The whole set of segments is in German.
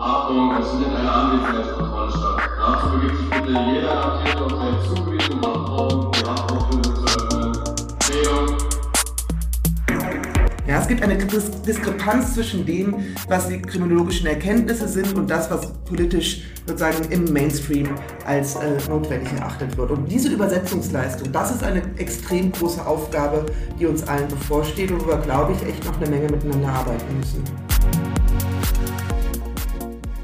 Achtung, es findet eine Anwesenheitskontrolle statt. Dazu begibt sich bitte jeder Amtierende auf seinen zugewiesenen Wachraum, die Wachraumtür gibt eine Dis Diskrepanz zwischen dem, was die kriminologischen Erkenntnisse sind und das, was politisch sozusagen im Mainstream als äh, notwendig erachtet wird. Und diese Übersetzungsleistung, das ist eine extrem große Aufgabe, die uns allen bevorsteht und wo wir, glaube ich, echt noch eine Menge miteinander arbeiten müssen.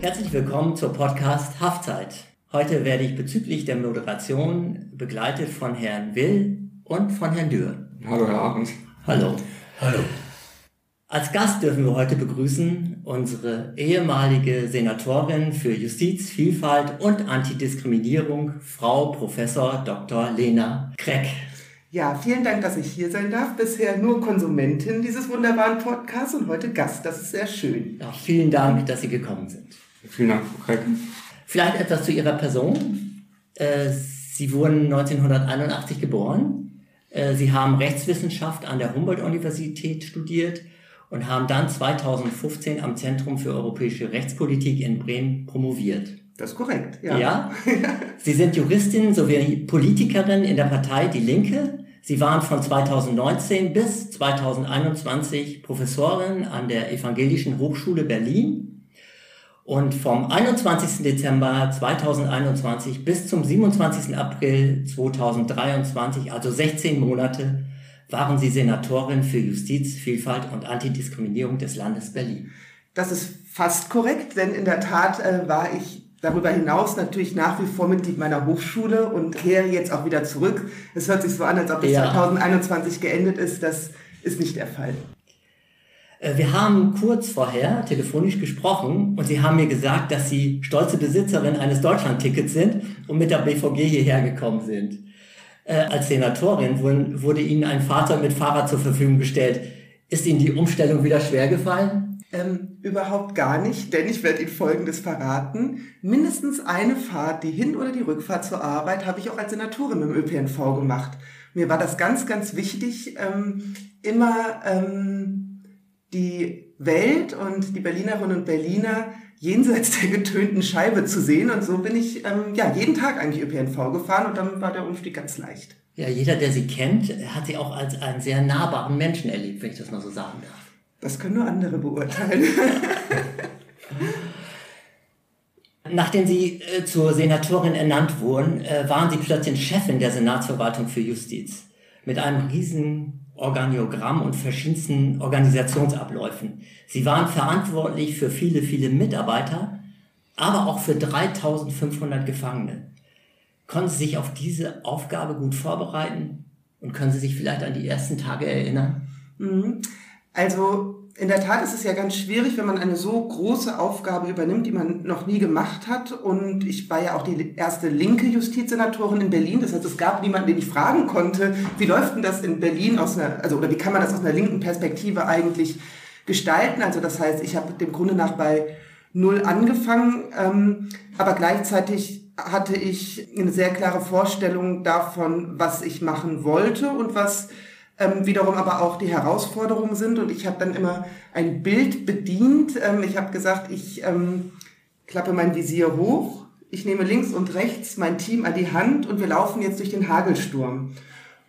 Herzlich willkommen zur Podcast Haftzeit. Heute werde ich bezüglich der Moderation begleitet von Herrn Will und von Herrn Dürr. Hallo, Herr Abend. Hallo. Hallo. Als Gast dürfen wir heute begrüßen unsere ehemalige Senatorin für Justiz, Vielfalt und Antidiskriminierung, Frau Professor Dr. Lena Kreck. Ja, vielen Dank, dass ich hier sein darf. Bisher nur Konsumentin dieses wunderbaren Podcasts und heute Gast. Das ist sehr schön. Ja, vielen Dank, dass Sie gekommen sind. Vielen Dank, Frau Kreck. Vielleicht etwas zu Ihrer Person. Äh, Sie wurden 1981 geboren. Äh, Sie haben Rechtswissenschaft an der Humboldt-Universität studiert und haben dann 2015 am Zentrum für europäische Rechtspolitik in Bremen promoviert. Das ist korrekt, ja. Ja? Sie sind Juristin sowie Politikerin in der Partei Die Linke. Sie waren von 2019 bis 2021 Professorin an der Evangelischen Hochschule Berlin. Und vom 21. Dezember 2021 bis zum 27. April 2023, also 16 Monate, waren Sie Senatorin für Justiz, Vielfalt und Antidiskriminierung des Landes Berlin. Das ist fast korrekt, denn in der Tat äh, war ich darüber hinaus natürlich nach wie vor Mitglied meiner Hochschule und kehre jetzt auch wieder zurück. Es hört sich so an, als ob es Ja. 2021 geendet ist. Das ist nicht der Fall. Äh, Wir haben kurz vorher telefonisch gesprochen und Sie haben mir gesagt, dass Sie stolze Besitzerin eines Deutschlandtickets sind und mit der BVG hierher gekommen sind. Äh, Als Senatorin wurden- wurde Ihnen ein Fahrzeug mit Fahrrad zur Verfügung gestellt. Ist Ihnen die Umstellung wieder schwer gefallen? Ähm, überhaupt gar nicht, denn ich werde Ihnen Folgendes verraten. Mindestens eine Fahrt, die Hin- oder die Rückfahrt zur Arbeit, habe ich auch als Senatorin im ÖPNV gemacht. Mir war das ganz, ganz wichtig, ähm, immer ähm, die Welt und die Berlinerinnen und Berliner jenseits der getönten Scheibe zu sehen. Und so bin ich ähm, ja jeden Tag eigentlich ÖPNV gefahren und dann war der Umstieg ganz leicht. Ja, jeder, der Sie kennt, hat Sie auch als einen sehr nahbaren Menschen erlebt, wenn ich das mal so sagen darf. Das können nur andere beurteilen. Nachdem Sie äh, zur Senatorin ernannt wurden, äh, waren Sie plötzlich Chefin der Senatsverwaltung für Justiz mit einem riesen Organigramm und verschiedensten Organisationsabläufen. Sie waren verantwortlich für viele, viele Mitarbeiter, aber auch für 3500 Gefangene. Konnten Sie sich auf diese Aufgabe gut vorbereiten und können Sie sich vielleicht an die ersten Tage erinnern? Mhm. Also in der Tat ist es ja ganz schwierig, wenn man eine so große Aufgabe übernimmt, die man noch nie gemacht hat. Und ich war ja auch die erste linke Justizsenatorin in Berlin. Das heißt, es gab niemanden, den ich fragen konnte, wie läuft denn das in Berlin aus einer, also oder wie kann man das aus einer linken Perspektive eigentlich gestalten? Also das heißt, ich habe dem Grunde nach bei null angefangen, ähm, aber gleichzeitig hatte ich eine sehr klare Vorstellung davon, was ich machen wollte und was ähm, wiederum aber auch die Herausforderungen sind. Und ich habe dann immer ein Bild bedient. Ähm, ich habe gesagt, ich ähm, klappe mein Visier hoch, ich nehme links und rechts mein Team an die Hand und wir laufen jetzt durch den Hagelsturm.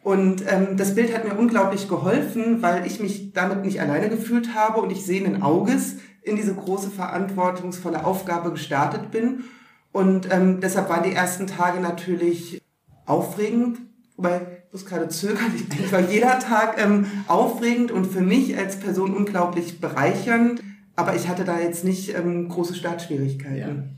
Und ähm, das Bild hat mir unglaublich geholfen, weil ich mich damit nicht alleine gefühlt habe und ich sehenden Auges in diese große verantwortungsvolle Aufgabe gestartet bin. Und ähm, deshalb waren die ersten Tage natürlich aufregend, ich muss gerade zögern, ich war jeder Tag ähm, aufregend und für mich als Person unglaublich bereichernd. Aber ich hatte da jetzt nicht ähm, große Startschwierigkeiten.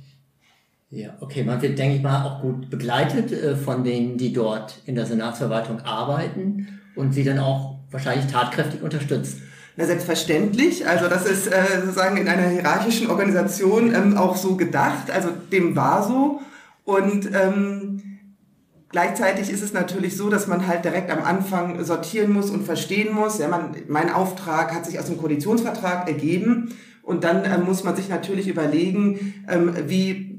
Ja, okay, man wird, denke ich mal, auch gut begleitet äh, von denen, die dort in der Senatsverwaltung arbeiten und sie dann auch wahrscheinlich tatkräftig unterstützen. Na, selbstverständlich. Also das ist äh, sozusagen in einer hierarchischen Organisation ähm, auch so gedacht. Also dem war so. Und ähm, gleichzeitig ist es natürlich so, dass man halt direkt am Anfang sortieren muss und verstehen muss. Ja, man, mein Auftrag hat sich aus dem Koalitionsvertrag ergeben. Und dann ähm, muss man sich natürlich überlegen, ähm, wie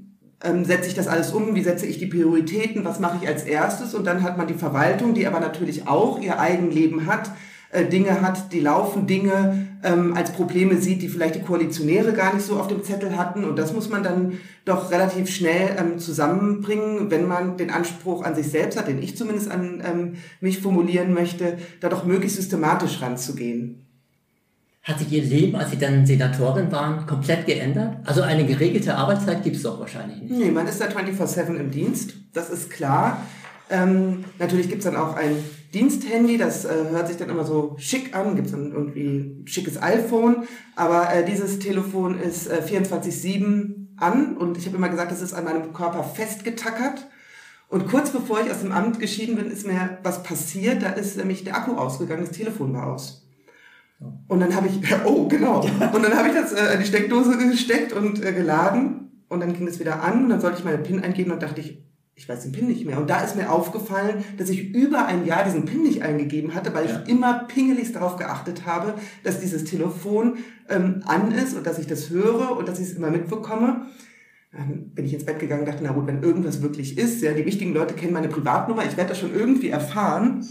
ähm, setze ich das alles um, wie setze ich die Prioritäten, was mache ich als erstes und dann hat man die Verwaltung, die aber natürlich auch ihr Eigenleben hat, äh, Dinge hat, die laufen Dinge ähm, als Probleme sieht, die vielleicht die Koalitionäre gar nicht so auf dem Zettel hatten. Und das muss man dann doch relativ schnell ähm, zusammenbringen, wenn man den Anspruch an sich selbst hat, den ich zumindest an ähm, mich formulieren möchte, da doch möglichst systematisch ranzugehen. Hat sich Ihr Leben, als Sie dann Senatorin waren, komplett geändert? Also eine geregelte Arbeitszeit gibt es doch wahrscheinlich nicht. Nee, man ist da 24-7 im Dienst, das ist klar. Ähm, natürlich gibt's dann auch ein Diensthandy, das äh, hört sich dann immer so schick an, gibt's dann irgendwie ein schickes iPhone, aber äh, dieses Telefon ist äh, 24-7 an und ich habe immer gesagt, das ist an meinem Körper festgetackert. Und kurz bevor ich aus dem Amt geschieden bin, ist mir was passiert, da ist nämlich der Akku ausgegangen, das Telefon war aus. Und dann habe ich, oh genau, und dann habe ich das äh, in die Steckdose gesteckt und äh, geladen und dann ging es wieder an und dann sollte ich meine PIN eingeben und dachte ich, ich weiß den PIN nicht mehr. Und da ist mir aufgefallen, dass ich über ein Jahr diesen PIN nicht eingegeben hatte, weil ja. ich immer pingeligst darauf geachtet habe, dass dieses Telefon ähm, an ist und dass ich das höre und dass ich es immer mitbekomme. Dann bin ich ins Bett gegangen und dachte, na gut, wenn irgendwas wirklich ist, ja, die wichtigen Leute kennen meine Privatnummer, ich werde das schon irgendwie erfahren.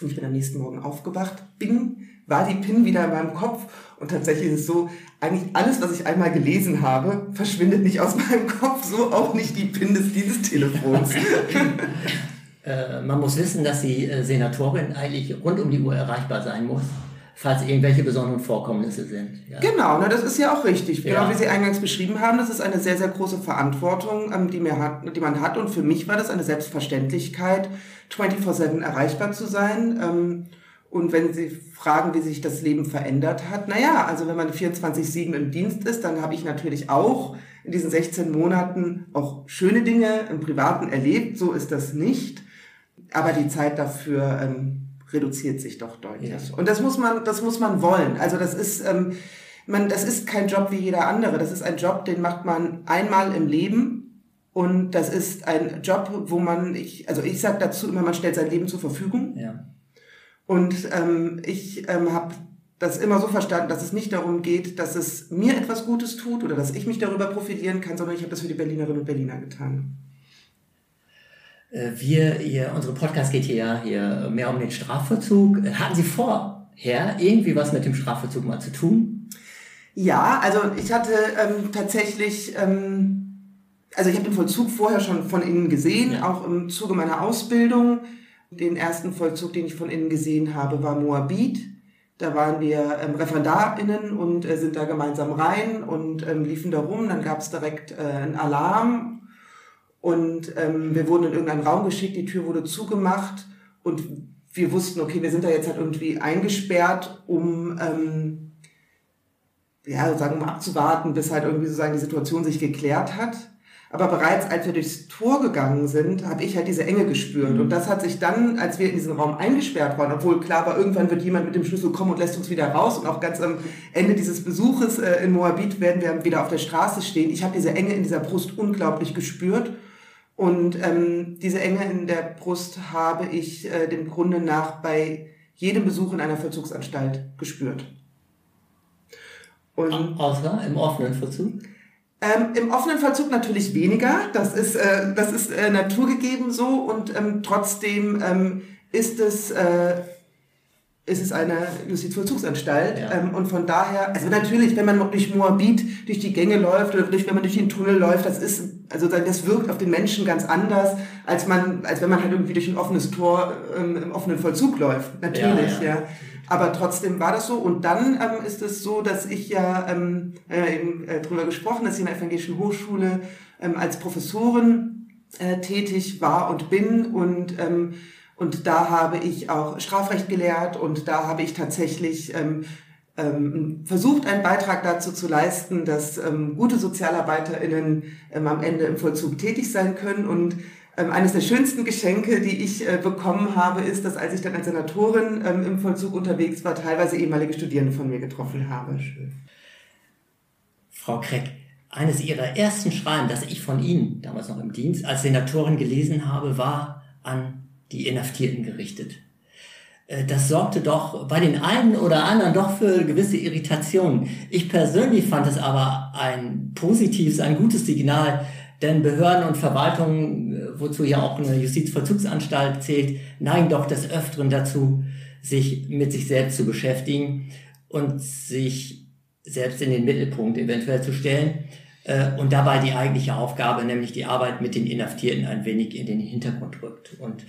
Und ich bin am nächsten Morgen aufgewacht, bing, war die PIN wieder in meinem Kopf und tatsächlich ist es so, eigentlich alles, was ich einmal gelesen habe, verschwindet nicht aus meinem Kopf, so auch nicht die PIN des Diensttelefons. äh, man muss wissen, dass die äh, Senatorin eigentlich rund um die Uhr erreichbar sein muss falls irgendwelche besonderen Vorkommnisse sind. Ja. Genau, na, das ist ja auch richtig. Genau ja. wie Sie eingangs beschrieben haben, das ist eine sehr, sehr große Verantwortung, ähm, die, mir hat, die man hat. Und für mich war das eine Selbstverständlichkeit, 24-7 erreichbar zu sein. Ähm, und wenn Sie fragen, wie sich das Leben verändert hat, naja, also wenn man 24-7 im Dienst ist, dann habe ich natürlich auch in diesen 16 Monaten auch schöne Dinge im Privaten erlebt. So ist das nicht. Aber die Zeit dafür ähm, reduziert sich doch deutlich. Ja. Und das muss man, das muss man wollen. Also das ist, ähm, man, das ist kein Job wie jeder andere. Das ist ein Job, den macht man einmal im Leben. Und das ist ein Job, wo man, ich, also ich sage dazu immer, man stellt sein Leben zur Verfügung. Ja. Und ähm, ich ähm, habe das immer so verstanden, dass es nicht darum geht, dass es mir etwas Gutes tut oder dass ich mich darüber profitieren kann, sondern ich habe das für die Berlinerinnen und Berliner getan. Äh, wir, ihr, unsere Podcast geht hier ja hier mehr um den Strafvollzug. Hatten Sie vorher irgendwie was mit dem Strafvollzug mal zu tun? Ja, also ich hatte ähm, tatsächlich, ähm, also ich habe den Vollzug vorher schon von innen gesehen, ja. auch im Zuge meiner Ausbildung. Den ersten Vollzug, den ich von innen gesehen habe, war Moabit. Da waren wir ähm, ReferendarInnen und äh, sind da gemeinsam rein und ähm, liefen da rum. Dann gab es direkt äh, einen Alarm und ähm, wir wurden in irgendeinen Raum geschickt, die Tür wurde zugemacht und wir wussten, okay, wir sind da jetzt halt irgendwie eingesperrt, um ähm, ja, sagen wir mal abzuwarten, bis halt irgendwie sozusagen die Situation sich geklärt hat. Aber bereits als wir durchs Tor gegangen sind, habe ich halt diese Enge gespürt. Mhm. Und das hat sich dann, als wir in diesen Raum eingesperrt waren, obwohl klar war, irgendwann wird jemand mit dem Schlüssel kommen und lässt uns wieder raus. Und auch ganz am Ende dieses Besuches äh, in Moabit werden wir wieder auf der Straße stehen. Ich habe diese Enge in dieser Brust unglaublich gespürt. Und ähm, diese Enge in der Brust habe ich äh, dem Grunde nach bei jedem Besuch in einer Vollzugsanstalt gespürt. Und Außer im offenen Vollzug? Ähm, Im offenen Vollzug natürlich weniger. Das ist, äh, das ist äh, naturgegeben so und ähm, trotzdem ähm, ist es äh, ist es eine Justizvollzugsanstalt. Ja. Ähm, und von daher, also natürlich, wenn man durch Moabit durch die Gänge läuft oder durch, wenn man durch den Tunnel läuft, das ist, also das wirkt auf den Menschen ganz anders, als man, als wenn man halt irgendwie durch ein offenes Tor ähm, im offenen Vollzug läuft. Natürlich, ja. ja. ja. Aber trotzdem war das so. Und dann ähm, ist es so, dass ich ja ähm, äh, eben äh, drüber gesprochen, dass ich in der Evangelischen Hochschule ähm, als Professorin äh, tätig war und bin und ähm, und da habe ich auch Strafrecht gelehrt und da habe ich tatsächlich ähm, versucht, einen Beitrag dazu zu leisten, dass ähm, gute SozialarbeiterInnen ähm, am Ende im Vollzug tätig sein können. Und ähm, eines der schönsten Geschenke, die ich äh, bekommen habe, ist, dass als ich dann als Senatorin ähm, im Vollzug unterwegs war, teilweise ehemalige Studierende von mir getroffen habe. Frau Kreck, eines Ihrer ersten Schreiben, das ich von Ihnen, damals noch im Dienst, als Senatorin gelesen habe, war an die Inhaftierten gerichtet. Äh, das sorgte doch bei den einen oder anderen doch für gewisse Irritationen. Ich persönlich fand es aber ein positives, ein gutes Signal, denn Behörden und Verwaltungen, äh, wozu ja auch eine Justizvollzugsanstalt zählt, neigen doch des Öfteren dazu, sich mit sich selbst zu beschäftigen und sich selbst in den Mittelpunkt eventuell zu stellen äh, und dabei die eigentliche Aufgabe, nämlich die Arbeit mit den Inhaftierten, ein wenig in den Hintergrund rückt. Und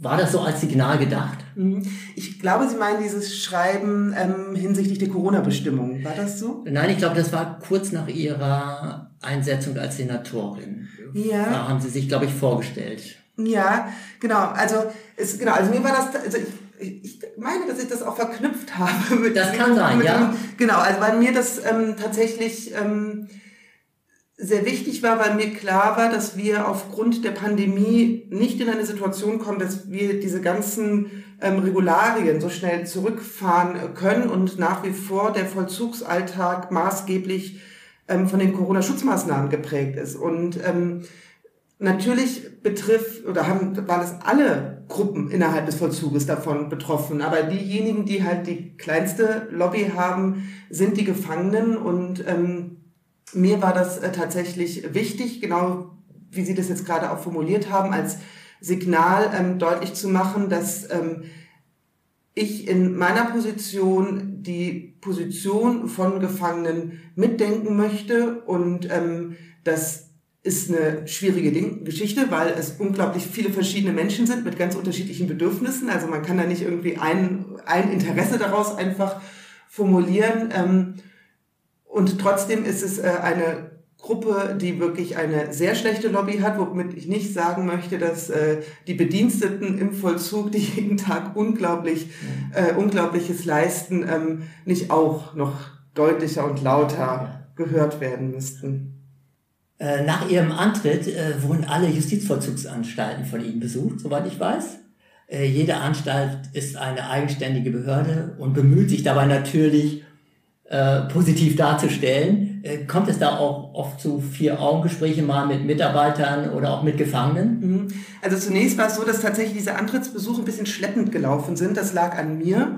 war das so als Signal gedacht? Mhm. Ich glaube, Sie meinen dieses Schreiben ähm, hinsichtlich der Corona-Bestimmung. War das so? Nein, ich glaube, das war kurz nach Ihrer Einsetzung als Senatorin. Ja. Da haben Sie sich, glaube ich, vorgestellt. Ja, genau. Also, es, genau, also mir war das, also ich, ich meine, dass ich das auch verknüpft habe. Mit, das kann sein, mit, ja. Genau, also weil mir das ähm, tatsächlich ähm, sehr wichtig war, weil mir klar war, dass wir aufgrund der Pandemie nicht in eine Situation kommen, dass wir diese ganzen ähm, Regularien so schnell zurückfahren können und nach wie vor der Vollzugsalltag maßgeblich ähm, von den Corona-Schutzmaßnahmen geprägt ist. Und ähm, natürlich betrifft oder haben, waren es alle Gruppen innerhalb des Vollzuges davon betroffen. Aber diejenigen, die halt die kleinste Lobby haben, sind die Gefangenen und ähm, mir war das äh, tatsächlich wichtig, genau wie Sie das jetzt gerade auch formuliert haben, als Signal ähm, deutlich zu machen, dass ähm, ich in meiner Position die Position von Gefangenen mitdenken möchte und ähm, das ist eine schwierige Ding Geschichte, weil es unglaublich viele verschiedene Menschen sind mit ganz unterschiedlichen Bedürfnissen. Also man kann da nicht irgendwie ein, ein Interesse daraus einfach formulieren. Ähm, und trotzdem ist es äh, eine Gruppe, die wirklich eine sehr schlechte Lobby hat, womit ich nicht sagen möchte, dass äh, die Bediensteten im Vollzug, die jeden Tag unglaublich, äh, Unglaubliches leisten, ähm, nicht auch noch deutlicher und lauter gehört werden müssten. Äh, nach Ihrem Antritt äh, wurden alle Justizvollzugsanstalten von Ihnen besucht, soweit ich weiß. Äh, jede Anstalt ist eine eigenständige Behörde und bemüht sich dabei natürlich äh, positiv darzustellen. Äh, kommt es da auch oft zu Vier-Augen-Gespräche mal mit Mitarbeitern oder auch mit Gefangenen? Mhm. Also zunächst war es so, dass tatsächlich diese Antrittsbesuche ein bisschen schleppend gelaufen sind. Das lag an mir,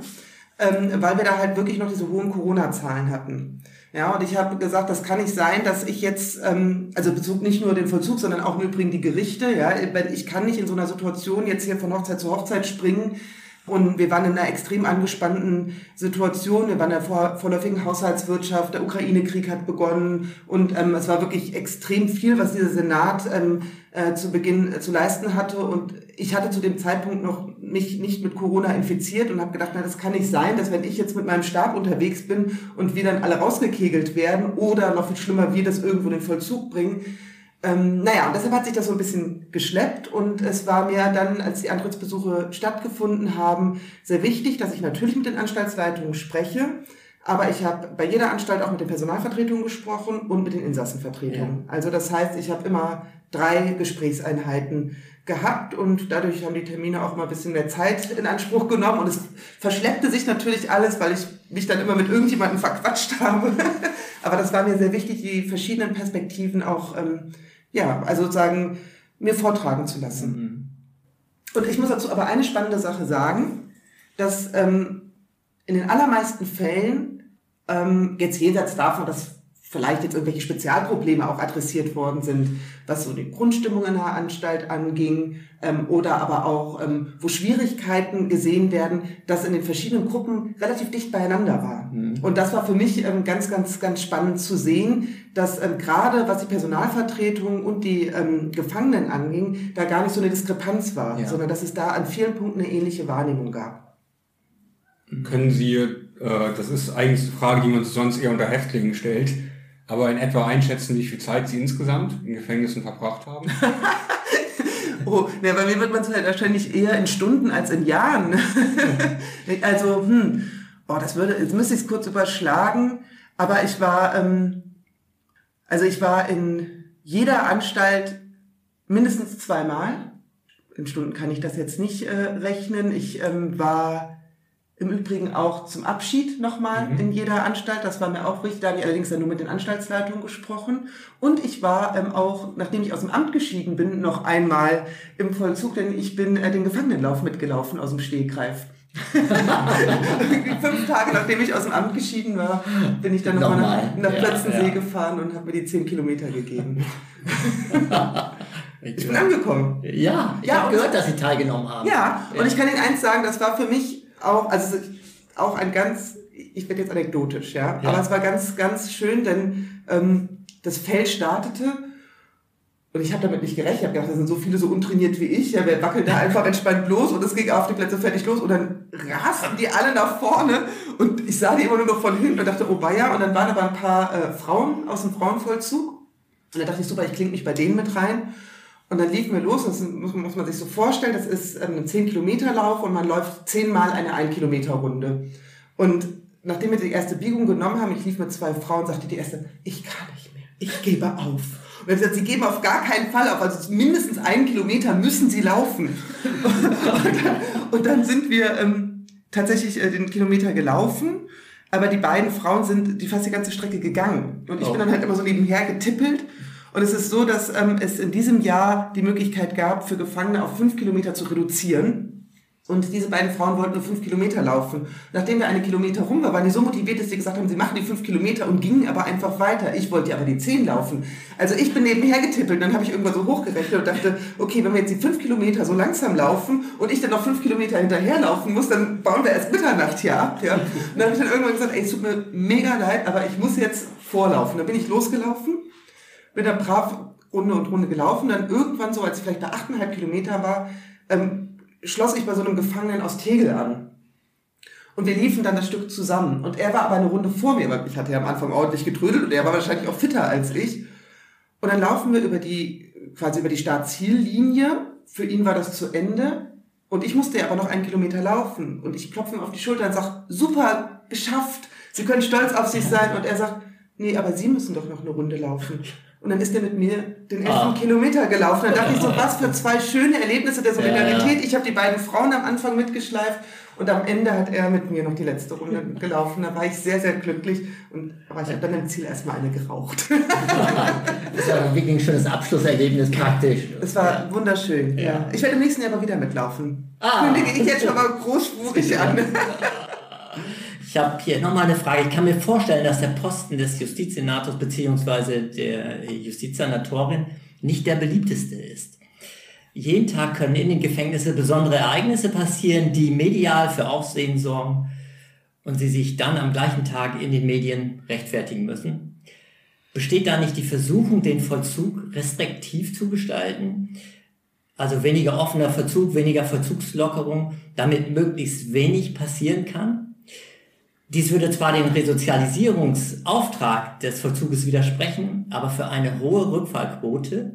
ähm, weil wir da halt wirklich noch diese hohen Corona-Zahlen hatten. Ja, und ich habe gesagt, das kann nicht sein, dass ich jetzt, ähm, also Bezug nicht nur den Vollzug, sondern auch im Übrigen die Gerichte, ja, ich kann nicht in so einer Situation jetzt hier von Hochzeit zu Hochzeit springen, und wir waren in einer extrem angespannten Situation. Wir waren in der vor, vorläufigen Haushaltswirtschaft. Der Ukraine-Krieg hat begonnen. Und ähm, es war wirklich extrem viel, was dieser Senat ähm, äh, zu Beginn äh, zu leisten hatte. Und ich hatte zu dem Zeitpunkt noch mich nicht mit Corona infiziert und habe gedacht, na, das kann nicht sein, dass wenn ich jetzt mit meinem Stab unterwegs bin und wir dann alle rausgekegelt werden oder noch viel schlimmer, wir das irgendwo in den Vollzug bringen, ähm, naja, und deshalb hat sich das so ein bisschen geschleppt und es war mir dann, als die Antrittsbesuche stattgefunden haben, sehr wichtig, dass ich natürlich mit den Anstaltsleitungen spreche, aber ich habe bei jeder Anstalt auch mit den Personalvertretungen gesprochen und mit den Insassenvertretungen. Ja. Also das heißt, ich habe immer drei Gesprächseinheiten gehabt und dadurch haben die Termine auch immer ein bisschen mehr Zeit in Anspruch genommen und es verschleppte sich natürlich alles, weil ich mich dann immer mit irgendjemandem verquatscht habe. Aber das war mir sehr wichtig, die verschiedenen Perspektiven auch ähm, ja, also sozusagen mir vortragen zu lassen. Mhm. Und ich muss dazu aber eine spannende Sache sagen, dass ähm, in den allermeisten Fällen, ähm, jetzt jenseits davon, dass vielleicht jetzt irgendwelche Spezialprobleme auch adressiert worden sind, was so die Grundstimmung in der Anstalt anging ähm, oder aber auch, ähm, wo Schwierigkeiten gesehen werden, dass in den verschiedenen Gruppen relativ dicht beieinander war. Mhm. Und das war für mich ähm, ganz, ganz, ganz spannend zu sehen, dass ähm, gerade was die Personalvertretung und die ähm, Gefangenen anging, da gar nicht so eine Diskrepanz war, ja. sondern dass es da an vielen Punkten eine ähnliche Wahrnehmung gab. Können Sie, äh, das ist eigentlich eine Frage, die man sonst eher unter Häftlingen stellt, aber in etwa einschätzen, wie viel Zeit Sie insgesamt in Gefängnissen verbracht haben? oh, ne, bei mir wird man es halt wahrscheinlich eher in Stunden als in Jahren. also, hm, oh, das würde, jetzt müsste ich es kurz überschlagen, aber ich war, ähm, also ich war in jeder Anstalt mindestens zweimal. In Stunden kann ich das jetzt nicht äh, rechnen. Ich ähm, war im Übrigen auch zum Abschied nochmal mhm. in jeder Anstalt. Das war mir auch wichtig. Da habe ich allerdings dann nur mit den Anstaltsleitungen gesprochen. Und ich war ähm, auch, nachdem ich aus dem Amt geschieden bin, noch einmal im Vollzug, denn ich bin äh, den Gefangenenlauf mitgelaufen aus dem Stegreif. Fünf Tage nachdem ich aus dem Amt geschieden war, bin ich dann nochmal nach, nach Plötzensee ja. gefahren und habe mir die zehn Kilometer gegeben. ich bin angekommen. Ja, ich ja, habe gehört, dass Sie teilgenommen haben. Ja, und ich kann Ihnen eins sagen, das war für mich auch, also auch ein ganz, ich werde jetzt anekdotisch, ja, ja. aber es war ganz, ganz schön, denn ähm, das Feld startete und ich habe damit nicht gerechnet. Ich habe gedacht, da sind so viele so untrainiert wie ich. Ja, wer wackelt da einfach entspannt los und es ging auf die Plätze fertig los und dann rasten die alle nach vorne und ich sah die immer nur noch von hinten und dachte, oh weia. Und dann waren aber ein paar äh, Frauen aus dem Frauenvollzug und dann dachte ich, super, ich klinge mich bei denen mit rein. Und dann liefen wir los, das muss, muss man sich so vorstellen, das ist ähm, ein 10-Kilometer-Lauf und man läuft zehnmal eine 1-Kilometer-Runde. Und nachdem wir die erste Biegung genommen haben, ich lief mit zwei Frauen, sagte die erste, ich kann nicht mehr, ich gebe auf. Und er hat gesagt, sie geben auf gar keinen Fall auf, also mindestens einen Kilometer müssen sie laufen. und, dann, und dann sind wir ähm, tatsächlich äh, den Kilometer gelaufen, aber die beiden Frauen sind die fast die ganze Strecke gegangen. Und ich oh. bin dann halt immer so nebenher getippelt. Und es ist so, dass ähm, es in diesem Jahr die Möglichkeit gab, für Gefangene auf fünf Kilometer zu reduzieren. Und diese beiden Frauen wollten nur fünf Kilometer laufen. Nachdem wir eine Kilometer rum waren, waren die so motiviert, dass sie gesagt haben, sie machen die fünf Kilometer und gingen aber einfach weiter. Ich wollte aber die zehn laufen. Also ich bin nebenher getippelt, dann habe ich irgendwann so hochgerechnet und dachte, okay, wenn wir jetzt die fünf Kilometer so langsam laufen und ich dann noch fünf Kilometer hinterherlaufen muss, dann bauen wir erst Mitternacht hier ab. Ja? Und dann habe ich dann irgendwann gesagt, ey, es tut mir mega leid, aber ich muss jetzt vorlaufen. Dann bin ich losgelaufen, bin dann brav Runde und Runde gelaufen, dann irgendwann so, als ich vielleicht bei achteinhalb Kilometer war, ähm, schloss ich bei so einem Gefangenen aus Tegel an. Und wir liefen dann das Stück zusammen. Und er war aber eine Runde vor mir, weil ich hatte ja am Anfang ordentlich getrödelt und er war wahrscheinlich auch fitter als ich. Und dann laufen wir über die, quasi über die Startziellinie. Für ihn war das zu Ende. Und ich musste aber noch einen Kilometer laufen. Und ich klopfe ihm auf die Schulter und sage, super, geschafft. Sie können stolz auf sich sein. Und er sagt, nee, aber Sie müssen doch noch eine Runde laufen. Und dann ist er mit mir den elften ah. Kilometer gelaufen. Dann dachte ich so, was für zwei schöne Erlebnisse der Solidarität. Ja. Ich habe die beiden Frauen am Anfang mitgeschleift und am Ende hat er mit mir noch die letzte Runde gelaufen. Da war ich sehr, sehr glücklich. Und, aber ich habe dann im Ziel erstmal eine geraucht. das war wirklich ein schönes Abschlusserlebnis praktisch. Es war ja. wunderschön. Ja. Ich werde im nächsten Jahr mal wieder mitlaufen. Ah. Kündige ich jetzt schon mal großspurig an. Ich habe hier nochmal eine Frage. Ich kann mir vorstellen, dass der Posten des Justizsenators beziehungsweise der Justizsenatorin nicht der beliebteste ist. Jeden Tag können in den Gefängnissen besondere Ereignisse passieren, die medial für Aufsehen sorgen und sie sich dann am gleichen Tag in den Medien rechtfertigen müssen. Besteht da nicht die Versuchung, den Vollzug restriktiv zu gestalten? Also weniger offener Verzug, weniger Verzugslockerung, damit möglichst wenig passieren kann? Dies würde zwar dem Resozialisierungsauftrag des Vollzuges widersprechen, aber für eine hohe Rückfallquote,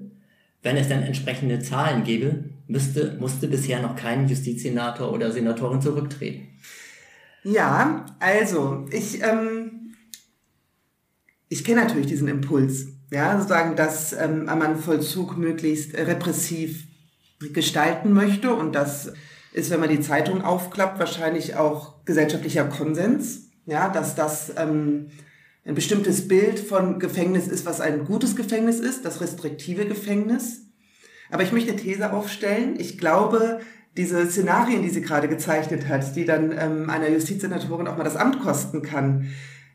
wenn es dann entsprechende Zahlen gäbe, müsste, musste bisher noch kein Justizsenator oder Senatorin zurücktreten. Ja, also ich, ähm, ich kenne natürlich diesen Impuls, ja, sozusagen, dass ähm, man Vollzug möglichst repressiv gestalten möchte und das ist, wenn man die Zeitung aufklappt, wahrscheinlich auch gesellschaftlicher Konsens ja, dass das ähm, ein bestimmtes Bild von Gefängnis ist, was ein gutes Gefängnis ist, das restriktive Gefängnis. Aber ich möchte eine These aufstellen. Ich glaube, diese Szenarien, die sie gerade gezeichnet hat, die dann ähm, einer Justizsenatorin auch mal das Amt kosten kann,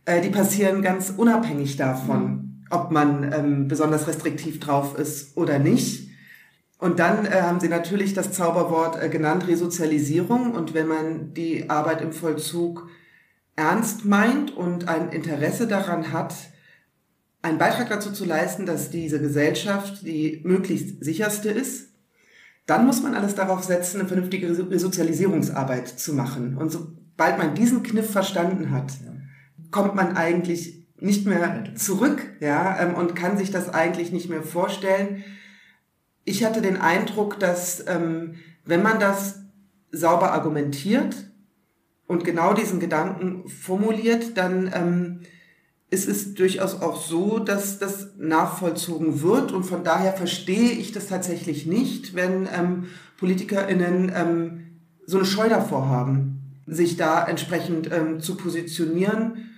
äh, die passieren ganz unabhängig davon, mhm. ob man ähm, besonders restriktiv drauf ist oder nicht. Und dann äh, haben Sie natürlich das Zauberwort äh, genannt, Resozialisierung. Und wenn man die Arbeit im Vollzug ernst meint und ein Interesse daran hat, einen Beitrag dazu zu leisten, dass diese Gesellschaft die möglichst sicherste ist, dann muss man alles darauf setzen, eine vernünftige Resozialisierungsarbeit zu machen. Und sobald man diesen Kniff verstanden hat, kommt man eigentlich nicht mehr zurück, ja, ähm, und kann sich das eigentlich nicht mehr vorstellen. Ich hatte den Eindruck, dass ähm, wenn man das sauber argumentiert, und genau diesen Gedanken formuliert, dann ähm, ist es durchaus auch so, dass das nachvollzogen wird. Und von daher verstehe ich das tatsächlich nicht, wenn ähm, PolitikerInnen ähm, so eine Scheu davor haben, sich da entsprechend ähm, zu positionieren.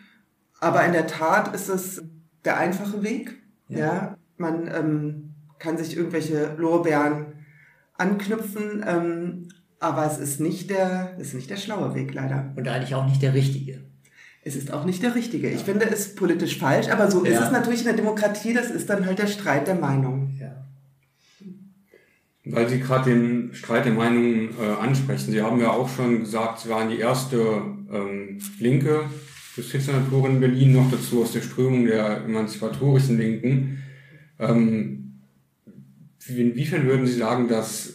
Aber in der Tat ist es der einfache Weg. Ja, ja? man ähm, kann sich irgendwelche Lorbeeren anknüpfen, ähm, aber es ist nicht der, ist nicht der schlaue Weg, leider. Und eigentlich auch nicht der richtige. Es ist auch nicht der richtige. Ich finde es politisch falsch, aber so ja. ist es natürlich in der Demokratie. Das ist dann halt der Streit der Meinung. Ja. Weil Sie gerade den Streit der Meinungen äh, ansprechen. Sie haben ja auch schon gesagt, Sie waren die erste ähm, linke Justizsenatorin in Berlin, noch dazu aus der Strömung der emanzipatorischen Linken. Ähm, inwiefern würden Sie sagen, dass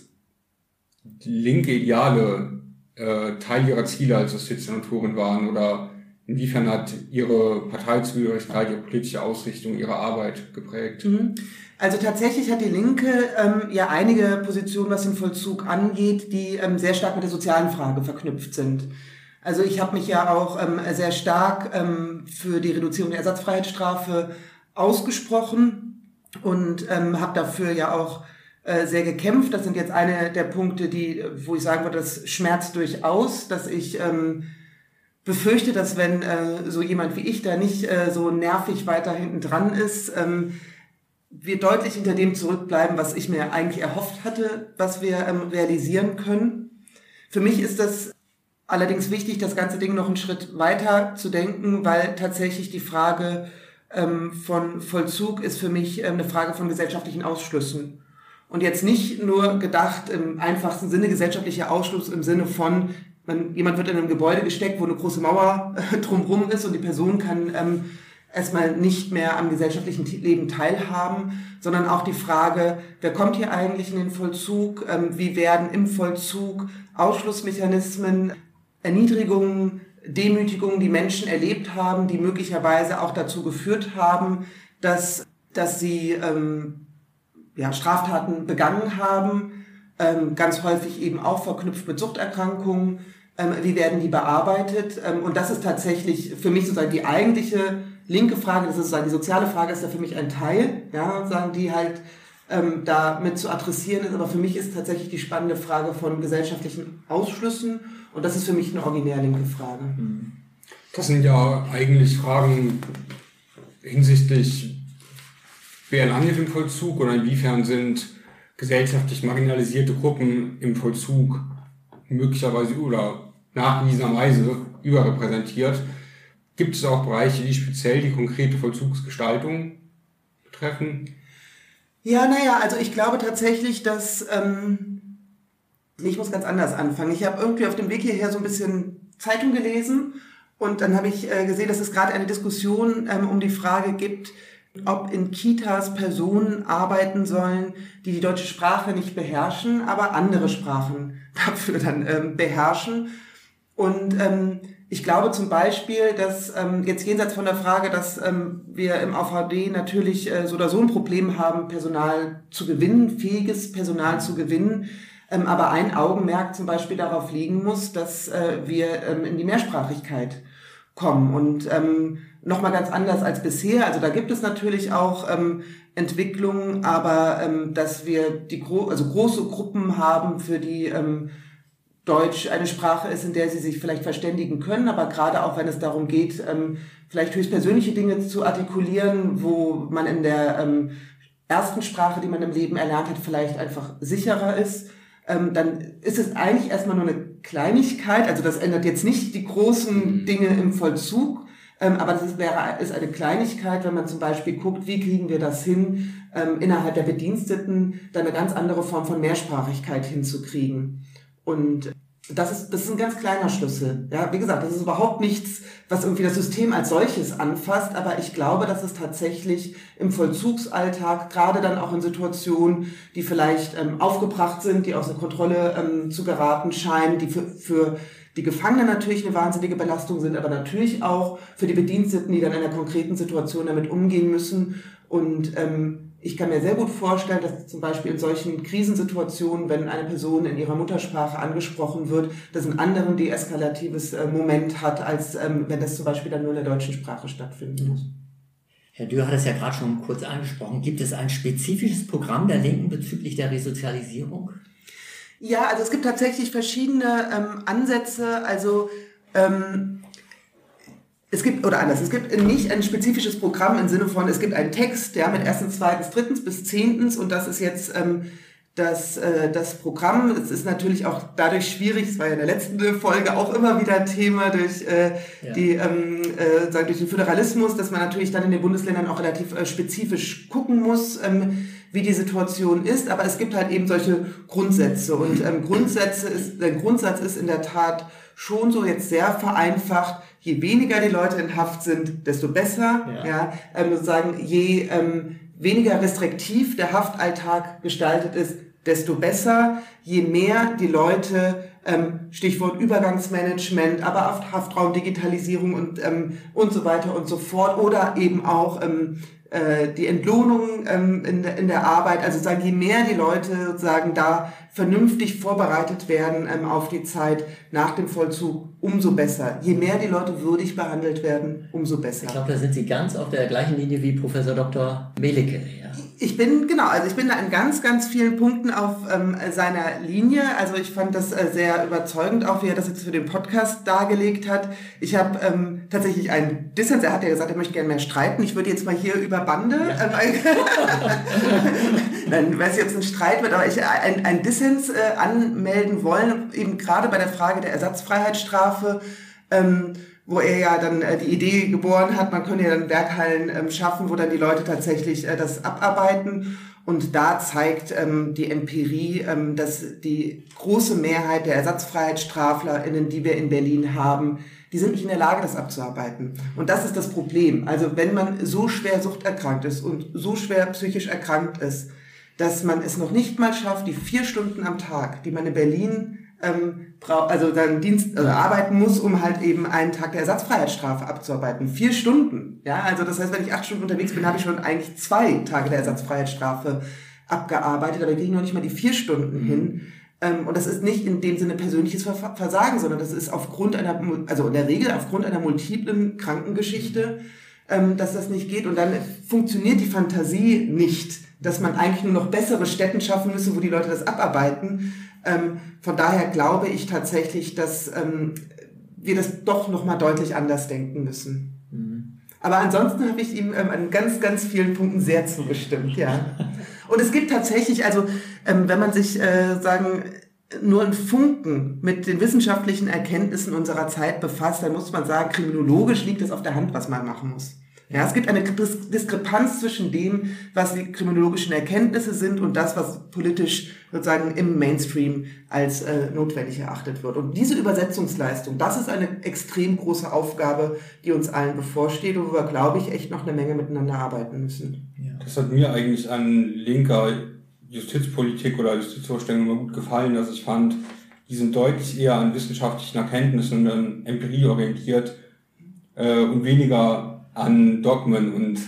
linke Ideale äh, Teil Ihrer Ziele als Justizsenatorin waren oder inwiefern hat Ihre Parteizugehörigkeit, Ihre politische Ausrichtung, Ihre Arbeit geprägt? Mhm. Also tatsächlich hat die Linke ähm, ja einige Positionen, was den Vollzug angeht, die ähm, sehr stark mit der sozialen Frage verknüpft sind. Also ich habe mich ja auch ähm, sehr stark ähm, für die Reduzierung der Ersatzfreiheitsstrafe ausgesprochen und ähm, habe dafür ja auch äh, sehr gekämpft. Das sind jetzt eine der Punkte, die, wo ich sagen würde, das schmerzt durchaus, dass ich ähm, befürchte, dass wenn äh, so jemand wie ich da nicht äh, so nervig weiter hinten dran ist, ähm, wir deutlich hinter dem zurückbleiben, was ich mir eigentlich erhofft hatte, was wir ähm, realisieren können. Für mich ist das allerdings wichtig, das ganze Ding noch einen Schritt weiter zu denken, weil tatsächlich die Frage ähm, von Vollzug ist für mich ähm, eine Frage von gesellschaftlichen Ausschlüssen. Und jetzt nicht nur gedacht im einfachsten Sinne gesellschaftlicher Ausschluss im Sinne von, man, jemand wird in einem Gebäude gesteckt, wo eine große Mauer drumherum ist und die Person kann ähm, erstmal nicht mehr am gesellschaftlichen Leben teilhaben, sondern auch die Frage, wer kommt hier eigentlich in den Vollzug, ähm, wie werden im Vollzug Ausschlussmechanismen, Erniedrigungen, Demütigungen, die Menschen erlebt haben, die möglicherweise auch dazu geführt haben, dass, dass sie ähm, ja, Straftaten begangen haben, ähm, ganz häufig eben auch verknüpft mit Suchterkrankungen, ähm, wie werden die bearbeitet. Ähm, und das ist tatsächlich für mich sozusagen die eigentliche linke Frage, das ist sozusagen die soziale Frage, ist da für mich ein Teil, ja, sagen die halt ähm, da zu adressieren ist. Aber für mich ist tatsächlich die spannende Frage von gesellschaftlichen Ausschlüssen und das ist für mich eine originär linke Frage. Das sind ja eigentlich Fragen hinsichtlich, wer landet im Vollzug oder inwiefern sind gesellschaftlich marginalisierte Gruppen im Vollzug möglicherweise oder nachgewiesenerweise überrepräsentiert. Gibt es auch Bereiche, die speziell die konkrete Vollzugsgestaltung betreffen? Ja, naja, also ich glaube tatsächlich, dass ähm, ich muss ganz anders anfangen. Ich habe irgendwie auf dem Weg hierher so ein bisschen Zeitung gelesen und dann habe ich äh, gesehen, dass es gerade eine Diskussion ähm, um die Frage gibt, ob in Kitas Personen arbeiten sollen, die die deutsche Sprache nicht beherrschen, aber andere Sprachen dafür dann ähm, beherrschen. Und ähm, ich glaube zum Beispiel, dass ähm, jetzt jenseits von der Frage, dass ähm, wir im AVD natürlich äh, so oder so ein Problem haben, Personal zu gewinnen, fähiges Personal zu gewinnen, ähm, aber ein Augenmerk zum Beispiel darauf liegen muss, dass äh, wir ähm, in die Mehrsprachigkeit kommen und ähm, nochmal ganz anders als bisher. Also da gibt es natürlich auch ähm, Entwicklungen, aber ähm, dass wir die gro also große Gruppen haben, für die ähm, Deutsch eine Sprache ist, in der sie sich vielleicht verständigen können, aber gerade auch wenn es darum geht, ähm, vielleicht höchstpersönliche Dinge zu artikulieren, wo man in der ähm, ersten Sprache, die man im Leben erlernt hat, vielleicht einfach sicherer ist, ähm, dann ist es eigentlich erstmal nur eine Kleinigkeit. Also das ändert jetzt nicht die großen mhm. Dinge im Vollzug, ähm, aber das ist, wäre, ist eine Kleinigkeit, wenn man zum Beispiel guckt, wie kriegen wir das hin, ähm, innerhalb der Bediensteten dann eine ganz andere Form von Mehrsprachigkeit hinzukriegen. Und das ist, das ist ein ganz kleiner Schlüssel. Ja, wie gesagt, das ist überhaupt nichts, was irgendwie das System als solches anfasst, aber ich glaube, dass es tatsächlich im Vollzugsalltag, gerade dann auch in Situationen, die vielleicht ähm, aufgebracht sind, die außer Kontrolle ähm, zu geraten scheinen, die für, für die Gefangenen natürlich eine wahnsinnige Belastung sind, aber natürlich auch für die Bediensteten, die dann in einer konkreten Situation damit umgehen müssen und ähm, ich kann mir sehr gut vorstellen, dass zum Beispiel in solchen Krisensituationen, wenn eine Person in ihrer Muttersprache angesprochen wird, das einen anderen deeskalatives äh, Moment hat, als ähm, wenn das zum Beispiel dann nur in der deutschen Sprache stattfinden muss. Herr Dürr hat es ja gerade schon kurz angesprochen. Gibt es ein spezifisches Programm der Linken bezüglich der Resozialisierung? Ja, also es gibt tatsächlich verschiedene ähm, Ansätze. Also ähm, es gibt, oder anders, es gibt nicht ein spezifisches Programm im Sinne von, es gibt einen Text, ja, mit erstens, zweitens, drittens bis zehntens und das ist jetzt ähm, das, äh, das Programm. Es ist natürlich auch dadurch schwierig, es war ja in der letzten Folge auch immer wieder Thema durch, äh, ja. die, ähm, äh, sagen, durch den Föderalismus, dass man natürlich dann in den Bundesländern auch relativ äh, spezifisch gucken muss, ähm, wie die Situation ist. Aber es gibt halt eben solche Grundsätze. Und ähm, Grundsätze ist, der Grundsatz ist in der Tat schon so jetzt sehr vereinfacht, je weniger die Leute in Haft sind, desto besser. Ja, ja ähm, sozusagen, je ähm, weniger restriktiv der Haftalltag gestaltet ist, desto besser, je mehr die Leute, ähm, Stichwort Übergangsmanagement, aber auch Haftraumdigitalisierung und, ähm, und so weiter und so fort oder eben auch ähm, äh, die Entlohnung ähm, in, in der Arbeit, also sagen, je mehr die Leute sozusagen da vernünftig vorbereitet werden ähm, auf die Zeit nach dem Vollzug, umso besser. Je mehr die Leute würdig behandelt werden, umso besser. Ich glaube, da sind Sie ganz auf der gleichen Linie wie Professor Dr. Melicke. Ja. Ich bin, genau, also ich bin da in ganz, ganz vielen Punkten auf ähm, seiner Linie. Also ich fand das äh, sehr überzeugend, auch wie er das jetzt für den Podcast dargelegt hat. Ich habe ähm, tatsächlich einen Dissens, er hat ja gesagt, er möchte gerne mehr streiten. Ich würde jetzt mal hier über Bande, äh, weiß ob es ein Streit wird, aber ich ein, ein Dissens äh, anmelden wollen, eben gerade bei der Frage der Ersatzfreiheitsstrafe, ähm, wo er ja dann äh, die Idee geboren hat, man könne ja dann Werkhallen ähm, schaffen, wo dann die Leute tatsächlich äh, das abarbeiten. Und da zeigt ähm, die Empirie, ähm, dass die große Mehrheit der ErsatzfreiheitsstraflerInnen, die wir in Berlin haben, die sind nicht in der Lage, das abzuarbeiten. Und das ist das Problem. Also wenn man so schwer suchterkrankt ist und so schwer psychisch erkrankt ist, dass man es noch nicht mal schafft, die vier Stunden am Tag, die man in Berlin ähm, also dann Dienst also arbeiten muss, um halt eben einen Tag der Ersatzfreiheitsstrafe abzuarbeiten. Vier Stunden. Ja, also das heißt, wenn ich acht Stunden unterwegs bin, habe ich schon eigentlich zwei Tage der Ersatzfreiheitsstrafe abgearbeitet, aber ich kriege noch nicht mal die vier Stunden mhm. hin. Ähm, und das ist nicht in dem Sinne persönliches Versagen, sondern das ist aufgrund einer, also in der Regel aufgrund einer multiplen Krankengeschichte, ähm, dass das nicht geht. Und dann funktioniert die Fantasie nicht dass man eigentlich nur noch bessere Städten schaffen müsse, wo die Leute das abarbeiten. Ähm, von daher glaube ich tatsächlich, dass ähm, wir das doch noch mal deutlich anders denken müssen. Mhm. Aber ansonsten habe ich ihm ähm, an ganz, ganz vielen Punkten sehr zugestimmt, ja. Und es gibt tatsächlich, also ähm, wenn man sich äh, sagen nur ein Funken mit den wissenschaftlichen Erkenntnissen unserer Zeit befasst, dann muss man sagen, kriminologisch liegt es auf der Hand, was man machen muss. Ja, es gibt eine Diskrepanz zwischen dem, was die kriminologischen Erkenntnisse sind und das, was politisch sozusagen im Mainstream als äh, notwendig erachtet wird. Und diese Übersetzungsleistung, das ist eine extrem große Aufgabe, die uns allen bevorsteht und wo wir, glaube ich, echt noch eine Menge miteinander arbeiten müssen. Ja. Das hat mir eigentlich an linker Justizpolitik oder Justizvorstellungen immer gut gefallen, dass ich fand, die sind deutlich eher an wissenschaftlichen Erkenntnissen und an Empirie orientiert äh, und weniger an Dogmen und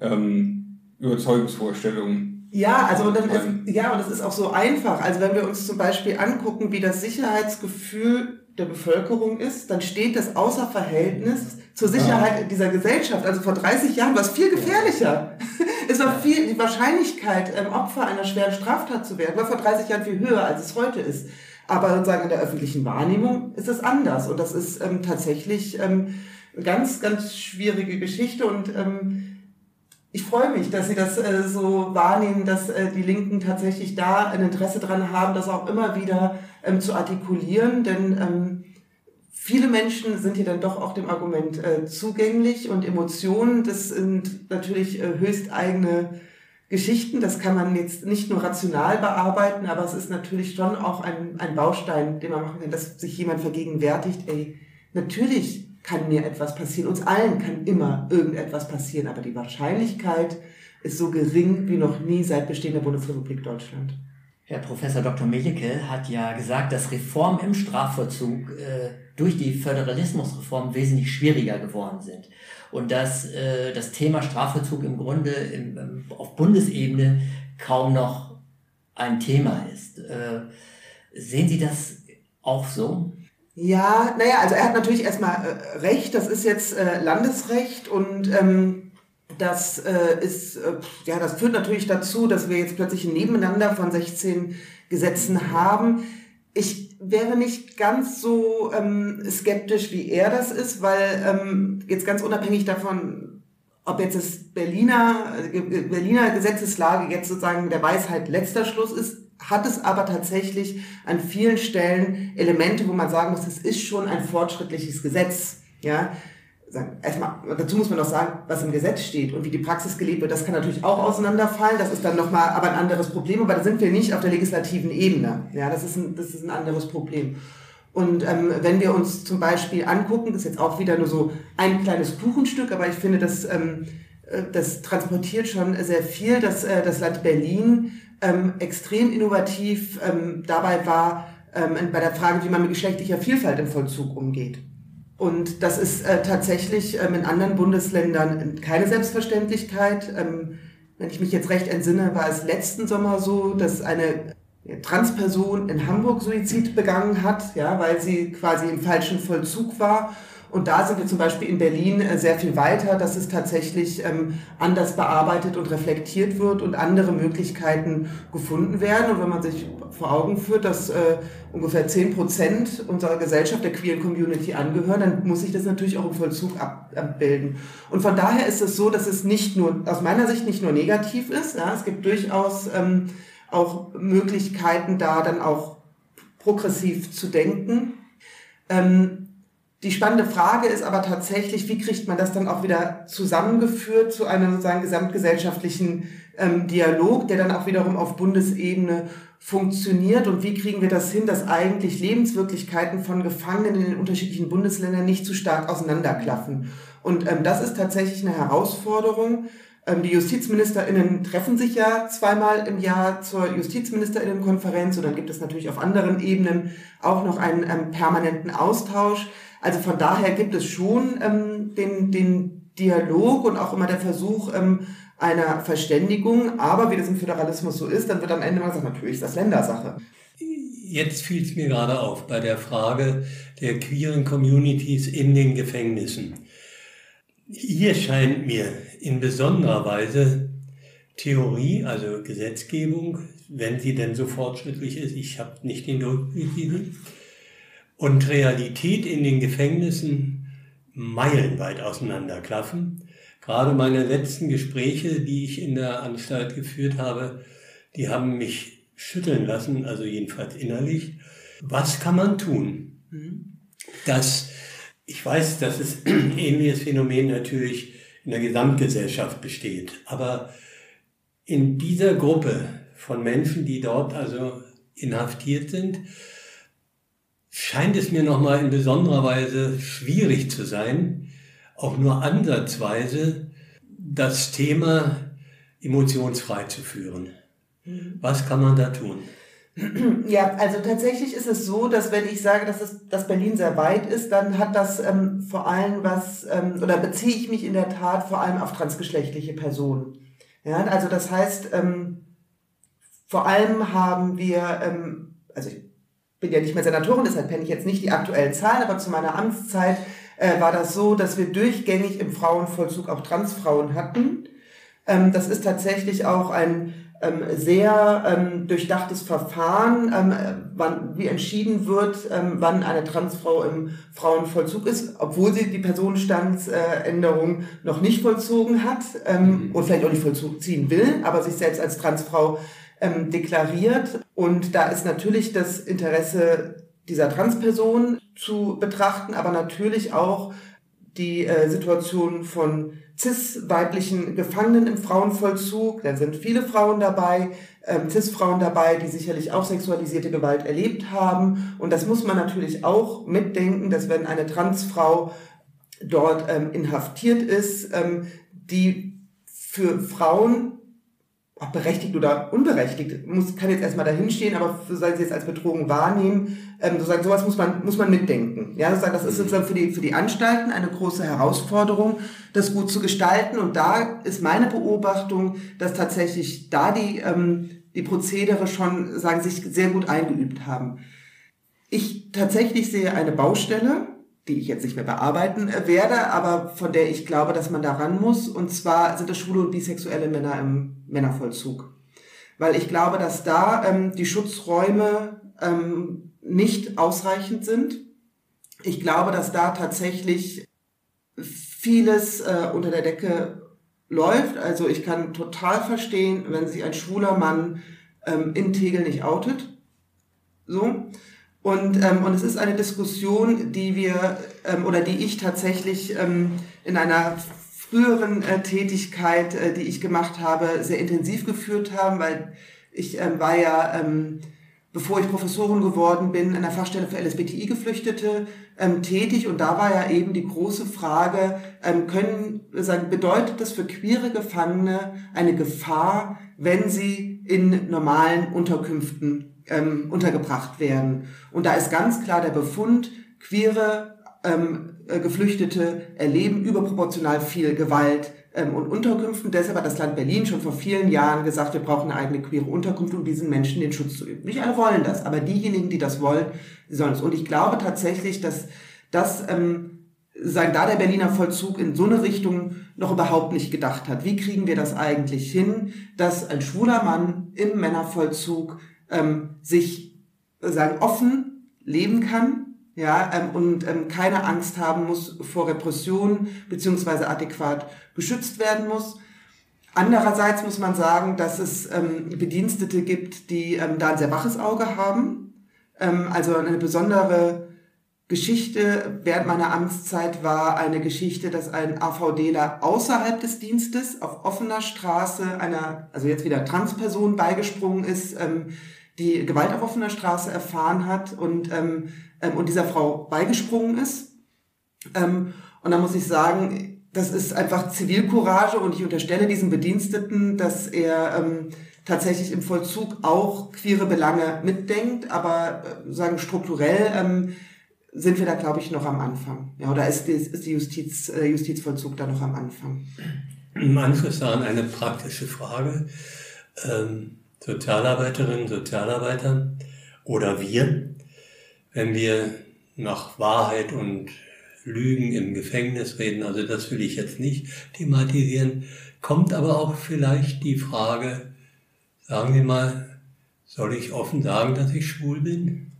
ähm, Überzeugungsvorstellungen. Ja, also dann ist, ja, und das ist auch so einfach. Also wenn wir uns zum Beispiel angucken, wie das Sicherheitsgefühl der Bevölkerung ist, dann steht das außer Verhältnis zur Sicherheit ja. dieser Gesellschaft. Also vor 30 Jahren war es viel gefährlicher. es war viel, die Wahrscheinlichkeit, ähm, Opfer einer schweren Straftat zu werden, war vor 30 Jahren viel höher, als es heute ist. Aber sozusagen in der öffentlichen Wahrnehmung ist es anders. Und das ist ähm, tatsächlich ähm, ganz, ganz schwierige Geschichte und ähm, ich freue mich, dass Sie das äh, so wahrnehmen, dass äh, die Linken tatsächlich da ein Interesse dran haben, das auch immer wieder ähm, zu artikulieren, denn ähm, viele Menschen sind hier dann doch auch dem Argument äh, zugänglich und Emotionen, das sind natürlich äh, höchst eigene Geschichten, das kann man jetzt nicht nur rational bearbeiten, aber es ist natürlich schon auch ein, ein Baustein, den man machen kann, dass sich jemand vergegenwärtigt, ey, natürlich kann mir etwas passieren. Uns allen kann immer irgendetwas passieren, aber die Wahrscheinlichkeit ist so gering wie noch nie seit Bestehen der Bundesrepublik Deutschland. Herr Professor Dr. Milicke hat ja gesagt, dass Reformen im Strafvollzug äh, durch die Föderalismusreform wesentlich schwieriger geworden sind und dass äh, das Thema Strafvollzug im Grunde im, ähm, auf Bundesebene kaum noch ein Thema ist. Äh, sehen Sie das auch so? Ja, naja, also er hat natürlich erstmal äh, Recht, das ist jetzt äh, Landesrecht und ähm, das äh, ist, äh, ja, das führt natürlich dazu, dass wir jetzt plötzlich ein Nebeneinander von 16 Gesetzen haben. Ich wäre nicht ganz so ähm, skeptisch, wie er das ist, weil ähm, jetzt ganz unabhängig davon, ob jetzt das Berliner, äh, Berliner Gesetzeslage jetzt sozusagen der Weisheit letzter Schluss ist, hat es aber tatsächlich an vielen Stellen Elemente, wo man sagen muss, es ist schon ein fortschrittliches Gesetz. Ja, erstmal, dazu muss man noch sagen, was im Gesetz steht und wie die Praxis gelebt wird, das kann natürlich auch auseinanderfallen. Das ist dann nochmal aber ein anderes Problem, aber da sind wir nicht auf der legislativen Ebene. Ja, das ist ein, das ist ein anderes Problem. Und ähm, wenn wir uns zum Beispiel angucken, das ist jetzt auch wieder nur so ein kleines Kuchenstück, aber ich finde, das, ähm, äh, das transportiert schon sehr viel, dass äh, das Land Berlin ähm, extrem innovativ ähm, dabei war, ähm, bei der Frage, wie man mit geschlechtlicher Vielfalt im Vollzug umgeht. Und das ist äh, tatsächlich in anderen Bundesländern keine Selbstverständlichkeit. Wenn ich mich jetzt recht entsinne, war es letzten Sommer so, dass eine Transperson in Hamburg Suizid begangen hat, ja, weil sie quasi im falschen Vollzug war und da sind wir zum Beispiel in Berlin äh, sehr viel weiter, dass es tatsächlich ähm, anders bearbeitet und reflektiert wird und andere Möglichkeiten gefunden werden. Und wenn man sich vor Augen führt, dass äh, ungefähr zehn Prozent unserer Gesellschaft der queeren Community angehören, dann muss sich das natürlich auch im Vollzug ab, abbilden. Und von daher ist es so, dass es nicht nur, aus meiner Sicht nicht nur negativ ist. Es gibt durchaus ähm, auch Möglichkeiten, da dann auch progressiv zu denken. Ähm, die spannende Frage ist aber tatsächlich, wie kriegt man das dann auch wieder zusammengeführt zu einem sozusagen gesamtgesellschaftlichen ähm, Dialog, der dann auch wiederum auf Bundesebene funktioniert und wie kriegen wir das hin, dass eigentlich Lebenswirklichkeiten von Gefangenen in den unterschiedlichen Bundesländern nicht zu stark auseinanderklaffen. Und ähm, das ist tatsächlich eine Herausforderung. Ähm, die JustizministerInnen treffen sich ja zweimal im Jahr zur JustizministerInnenkonferenz und dann gibt es natürlich auf anderen Ebenen auch noch einen ähm, permanenten Austausch. Also von daher gibt es schon ähm, den, den Dialog und auch immer der Versuch ähm, einer Verständigung. Aber wie das im Föderalismus so ist, dann wird am Ende mal gesagt, natürlich ist das Ländersache. Jetzt fiel es mir gerade auf bei der Frage der queeren Communities in den Gefängnissen. Hier scheint mir in besonderer Weise Theorie, also Gesetzgebung, wenn sie denn so fortschrittlich ist, ich habe nicht den Durchblick, und Realität in den Gefängnissen meilenweit auseinanderklaffen. Gerade meine letzten Gespräche, die ich in der Anstalt geführt habe, die haben mich schütteln lassen, also jedenfalls innerlich. Was kann man tun? Das, ich weiß, dass es ein ähnliches Phänomen natürlich in der Gesamtgesellschaft besteht, aber in dieser Gruppe von Menschen, die dort also inhaftiert sind, scheint es mir nochmal in besonderer Weise schwierig zu sein, auch nur ansatzweise das Thema emotionsfrei zu führen. Mhm. Was kann man da tun? Ja, also tatsächlich ist es so, dass wenn ich sage, dass, es, dass Berlin sehr weit ist, dann hat das ähm, vor allem was, ähm, oder beziehe ich mich in der Tat vor allem auf transgeschlechtliche Personen. Ja, also das heißt, ähm, vor allem haben wir, ähm, also ich bin ja nicht mehr Senatorin, deshalb kenne ich jetzt nicht die aktuellen Zahlen, aber zu meiner Amtszeit äh, war das so, dass wir durchgängig im Frauenvollzug auch Transfrauen hatten. Ähm, das ist tatsächlich auch ein ähm, sehr ähm, durchdachtes Verfahren, ähm, wann, wie entschieden wird, ähm, wann eine Transfrau im Frauenvollzug ist, obwohl sie die Personenstandsänderung noch nicht vollzogen hat ähm, mhm. und vielleicht auch nicht vollziehen will, aber sich selbst als Transfrau ähm, deklariert. Und da ist natürlich das Interesse dieser Transperson zu betrachten, aber natürlich auch die äh, Situation von cis-weiblichen Gefangenen im Frauenvollzug. Da sind viele Frauen dabei, ähm, cis-Frauen dabei, die sicherlich auch sexualisierte Gewalt erlebt haben. Und das muss man natürlich auch mitdenken, dass wenn eine Transfrau dort ähm, inhaftiert ist, ähm, die für Frauen ob berechtigt oder unberechtigt, muss, kann jetzt erstmal dahinstehen, aber soll sie jetzt als Betrogen wahrnehmen, ähm, sozusagen, sowas muss man, muss man mitdenken. Ja, sozusagen, das ist mhm. sozusagen für die, für die Anstalten eine große Herausforderung, das gut zu gestalten. Und da ist meine Beobachtung, dass tatsächlich da die, ähm, die Prozedere schon, sagen, sich sehr gut eingeübt haben. Ich tatsächlich sehe eine Baustelle, die ich jetzt nicht mehr bearbeiten äh, werde, aber von der ich glaube, dass man daran muss. Und zwar sind das schwule und bisexuelle Männer im Männervollzug. Weil ich glaube, dass da ähm, die Schutzräume ähm, nicht ausreichend sind. Ich glaube, dass da tatsächlich vieles äh, unter der Decke läuft. Also ich kann total verstehen, wenn sich ein schwuler Mann ähm, in Tegel nicht outet. So. Und, ähm, und es ist eine Diskussion, die wir ähm, oder die ich tatsächlich ähm, in einer früheren äh, Tätigkeit, äh, die ich gemacht habe, sehr intensiv geführt haben, weil ich ähm, war ja, ähm, bevor ich Professorin geworden bin, an der Fachstelle für LSBTI-Geflüchtete ähm, tätig. Und da war ja eben die große Frage, ähm, können, sagen, bedeutet das für queere Gefangene eine Gefahr, wenn sie in normalen Unterkünften ähm, untergebracht werden? Und da ist ganz klar der Befund, queere ähm, äh, Geflüchtete erleben überproportional viel Gewalt ähm, und Unterkünften. Deshalb hat das Land Berlin schon vor vielen Jahren gesagt, wir brauchen eine eigene queere Unterkunft, um diesen Menschen den Schutz zu üben. Nicht alle wollen das, aber diejenigen, die das wollen, sollen es. Und ich glaube tatsächlich, dass das ähm, sagen, da der Berliner Vollzug in so eine Richtung noch überhaupt nicht gedacht hat. Wie kriegen wir das eigentlich hin, dass ein schwuler Mann im Männervollzug ähm, sich sagen offen leben kann ja, ähm, und ähm, keine Angst haben muss vor Repression beziehungsweise adäquat geschützt werden muss. Andererseits muss man sagen, dass es ähm, Bedienstete gibt, die ähm, da ein sehr waches Auge haben. Ähm, also eine besondere Geschichte während meiner Amtszeit war eine Geschichte, dass ein AVDler außerhalb des Dienstes auf offener Straße einer, also jetzt wieder Transperson beigesprungen ist, ähm, die Gewalt auf offener Straße erfahren hat und, ähm, ähm, und dieser Frau beigesprungen ist. Ähm, und da muss ich sagen, das ist einfach Zivilcourage und ich unterstelle diesem Bediensteten, dass er ähm, tatsächlich im Vollzug auch queere Belange mitdenkt, aber äh, sagen strukturell ähm, sind wir da, glaube ich, noch am Anfang. Ja, oder ist, ist die Justiz, äh, Justizvollzug da noch am Anfang? Anschluss daran eine praktische Frage. Ähm, Sozialarbeiterinnen, Sozialarbeiter oder wir, wenn wir nach Wahrheit und Lügen im Gefängnis reden, also das will ich jetzt nicht thematisieren, kommt aber auch vielleicht die Frage, sagen wir mal, soll ich offen sagen, dass ich schwul bin?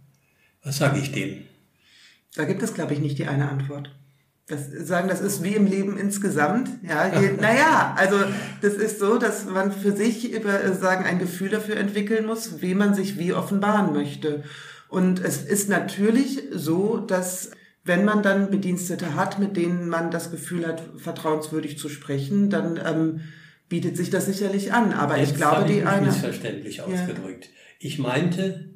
Was sage ich dem? Da gibt es, glaube ich, nicht die eine Antwort. Das sagen, das ist wie im Leben insgesamt. Ja, je, naja, also das ist so, dass man für sich über sagen ein Gefühl dafür entwickeln muss, wie man sich wie offenbaren möchte. Und es ist natürlich so, dass wenn man dann Bedienstete hat, mit denen man das Gefühl hat, vertrauenswürdig zu sprechen, dann ähm, bietet sich das sicherlich an. Aber Jetzt ich glaube, die ich eine missverständlich ja. ausgedrückt. Ich meinte,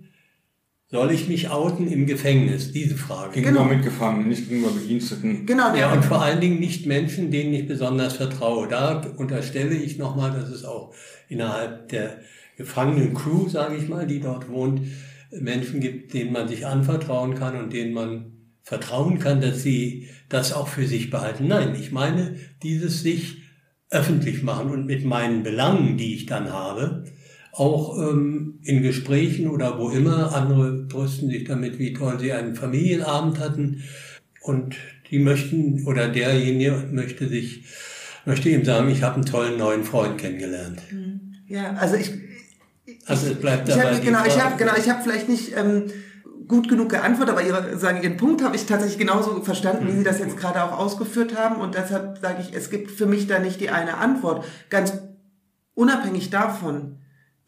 soll ich mich outen im Gefängnis? Diese Frage. Gegenüber genau. Mitgefangenen, nicht gegenüber Bediensteten. Genau. Ja, und vor allen Dingen nicht Menschen, denen ich besonders vertraue. Da unterstelle ich nochmal, dass es auch innerhalb der gefangenen Crew, sage ich mal, die dort wohnt, Menschen gibt, denen man sich anvertrauen kann und denen man vertrauen kann, dass sie das auch für sich behalten. Nein, ich meine, dieses sich öffentlich machen und mit meinen Belangen, die ich dann habe, auch ähm, in Gesprächen oder wo immer. Andere trösten sich damit, wie toll sie einen Familienabend hatten. Und die möchten, oder derjenige möchte sich, möchte ihm sagen, ich habe einen tollen neuen Freund kennengelernt. Mhm. Ja, also ich, also es bleibt dabei. Ich hab, genau, ich habe genau, ich habe vielleicht nicht ähm, gut genug geantwortet, aber ihre, sagen, Ihren Punkt habe ich tatsächlich genauso verstanden, wie Sie das jetzt gerade auch ausgeführt haben. Und deshalb sage ich, es gibt für mich da nicht die eine Antwort. Ganz unabhängig davon,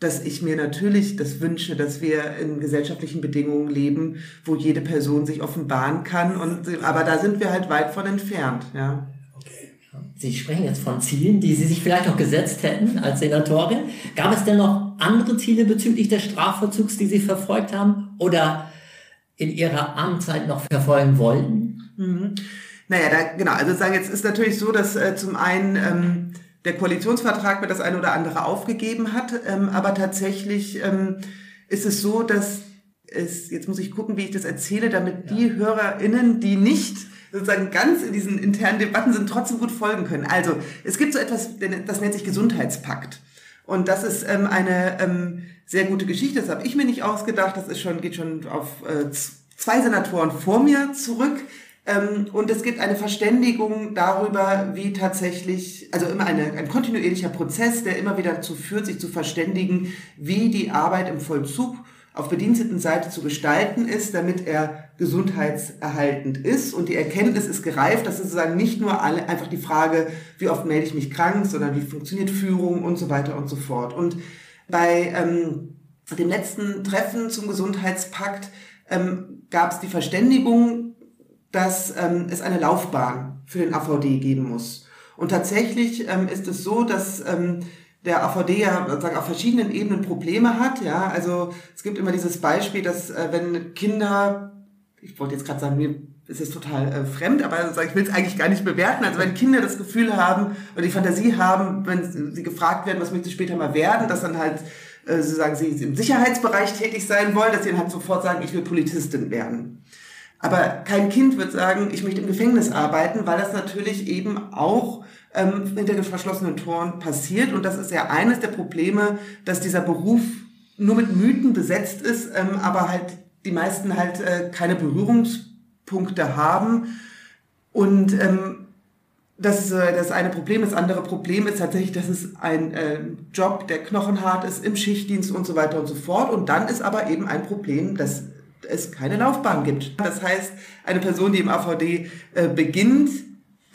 dass ich mir natürlich das wünsche, dass wir in gesellschaftlichen Bedingungen leben, wo jede Person sich offenbaren kann. Und, aber da sind wir halt weit von entfernt, ja. Sie sprechen jetzt von Zielen, die Sie sich vielleicht auch gesetzt hätten als Senatorin. Gab es denn noch andere Ziele bezüglich des Strafvollzugs, die Sie verfolgt haben oder in Ihrer Amtszeit noch verfolgen wollten? Mhm. Naja, da, genau. Also sagen jetzt ist natürlich so, dass äh, zum einen ähm, der Koalitionsvertrag mir das eine oder andere aufgegeben hat. Ähm, aber tatsächlich ähm, ist es so, dass es, jetzt muss ich gucken, wie ich das erzähle, damit ja. die HörerInnen, die nicht sozusagen ganz in diesen internen Debatten sind, trotzdem gut folgen können. Also, es gibt so etwas, das nennt sich Gesundheitspakt. Und das ist ähm, eine ähm, sehr gute Geschichte. Das habe ich mir nicht ausgedacht. Das ist schon, geht schon auf äh, zwei Senatoren vor mir zurück. Ähm, und es gibt eine Verständigung darüber, wie tatsächlich, also immer eine, ein kontinuierlicher Prozess, der immer wieder dazu führt, sich zu verständigen, wie die Arbeit im Vollzug auf Bedienstetenseite zu gestalten ist, damit er gesundheitserhaltend ist. Und die Erkenntnis ist gereift, dass sozusagen nicht nur alle, einfach die Frage, wie oft melde ich mich krank, sondern wie funktioniert Führung und so weiter und so fort. Und bei ähm, dem letzten Treffen zum Gesundheitspakt ähm, gab es die Verständigung, dass ähm, es eine Laufbahn für den AVD geben muss. Und tatsächlich ähm, ist es so, dass ähm, der AVD ja sozusagen auf verschiedenen Ebenen Probleme hat. Ja, also es gibt immer dieses Beispiel, dass äh, wenn Kinder, ich wollte jetzt gerade sagen, mir ist es total äh, fremd, aber ich will es eigentlich gar nicht bewerten. Also wenn Kinder das Gefühl haben oder die Fantasie haben, wenn sie gefragt werden, was möchten sie später mal werden, dass dann halt äh, sozusagen sie im Sicherheitsbereich tätig sein wollen, dass sie dann halt sofort sagen, ich will Polizistin werden. Aber kein Kind wird sagen, ich möchte im Gefängnis arbeiten, weil das natürlich eben auch ähm, hinter den verschlossenen Toren passiert. Und das ist ja eines der Probleme, dass dieser Beruf nur mit Mythen besetzt ist, ähm, aber halt die meisten halt äh, keine Berührungspunkte haben. Und ähm, das ist äh, das eine Problem. Das andere Problem ist tatsächlich, dass es ein äh, Job, der knochenhart ist, im Schichtdienst und so weiter und so fort. Und dann ist aber eben ein Problem, dass es keine Laufbahn gibt. Das heißt, eine Person, die im AVD äh, beginnt,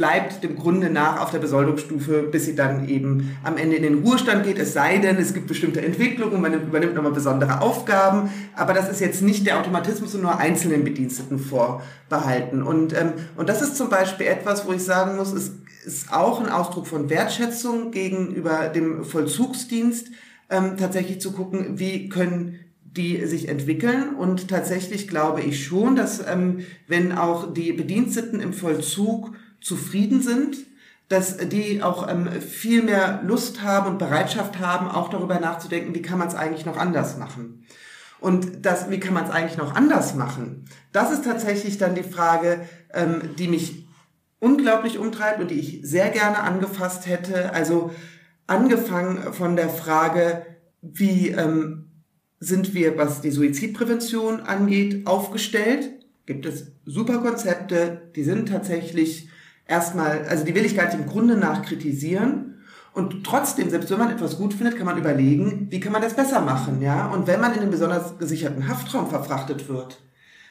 bleibt dem Grunde nach auf der Besoldungsstufe, bis sie dann eben am Ende in den Ruhestand geht. Es sei denn, es gibt bestimmte Entwicklungen, man übernimmt nochmal besondere Aufgaben. Aber das ist jetzt nicht der Automatismus und nur einzelnen Bediensteten vorbehalten. Und, ähm, und das ist zum Beispiel etwas, wo ich sagen muss, es ist auch ein Ausdruck von Wertschätzung gegenüber dem Vollzugsdienst, ähm, tatsächlich zu gucken, wie können die sich entwickeln. Und tatsächlich glaube ich schon, dass ähm, wenn auch die Bediensteten im Vollzug zufrieden sind, dass die auch ähm, viel mehr Lust haben und Bereitschaft haben, auch darüber nachzudenken, wie kann man es eigentlich noch anders machen. Und das, wie kann man es eigentlich noch anders machen? Das ist tatsächlich dann die Frage, ähm, die mich unglaublich umtreibt und die ich sehr gerne angefasst hätte. Also angefangen von der Frage, wie ähm, sind wir, was die Suizidprävention angeht, aufgestellt? Gibt es super Konzepte, die sind tatsächlich erstmal, also die will ich gar nicht im Grunde nach kritisieren. Und trotzdem, selbst wenn man etwas gut findet, kann man überlegen, wie kann man das besser machen, ja? Und wenn man in einen besonders gesicherten Haftraum verfrachtet wird,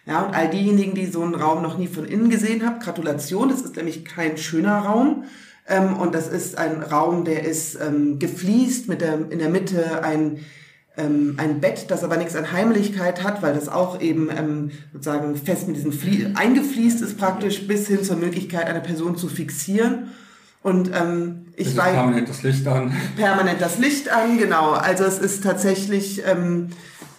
ja, und all diejenigen, die so einen Raum noch nie von innen gesehen haben, Gratulation, das ist nämlich kein schöner Raum. Ähm, und das ist ein Raum, der ist ähm, gefliest, mit der, in der Mitte ein ähm, ein Bett, das aber nichts an Heimlichkeit hat, weil das auch eben ähm, sozusagen fest mit diesem Flie eingefliest ist praktisch bis hin zur Möglichkeit, eine Person zu fixieren. Und ähm, ich es weiß permanent das Licht an. Permanent das Licht an, genau. Also es ist tatsächlich ähm,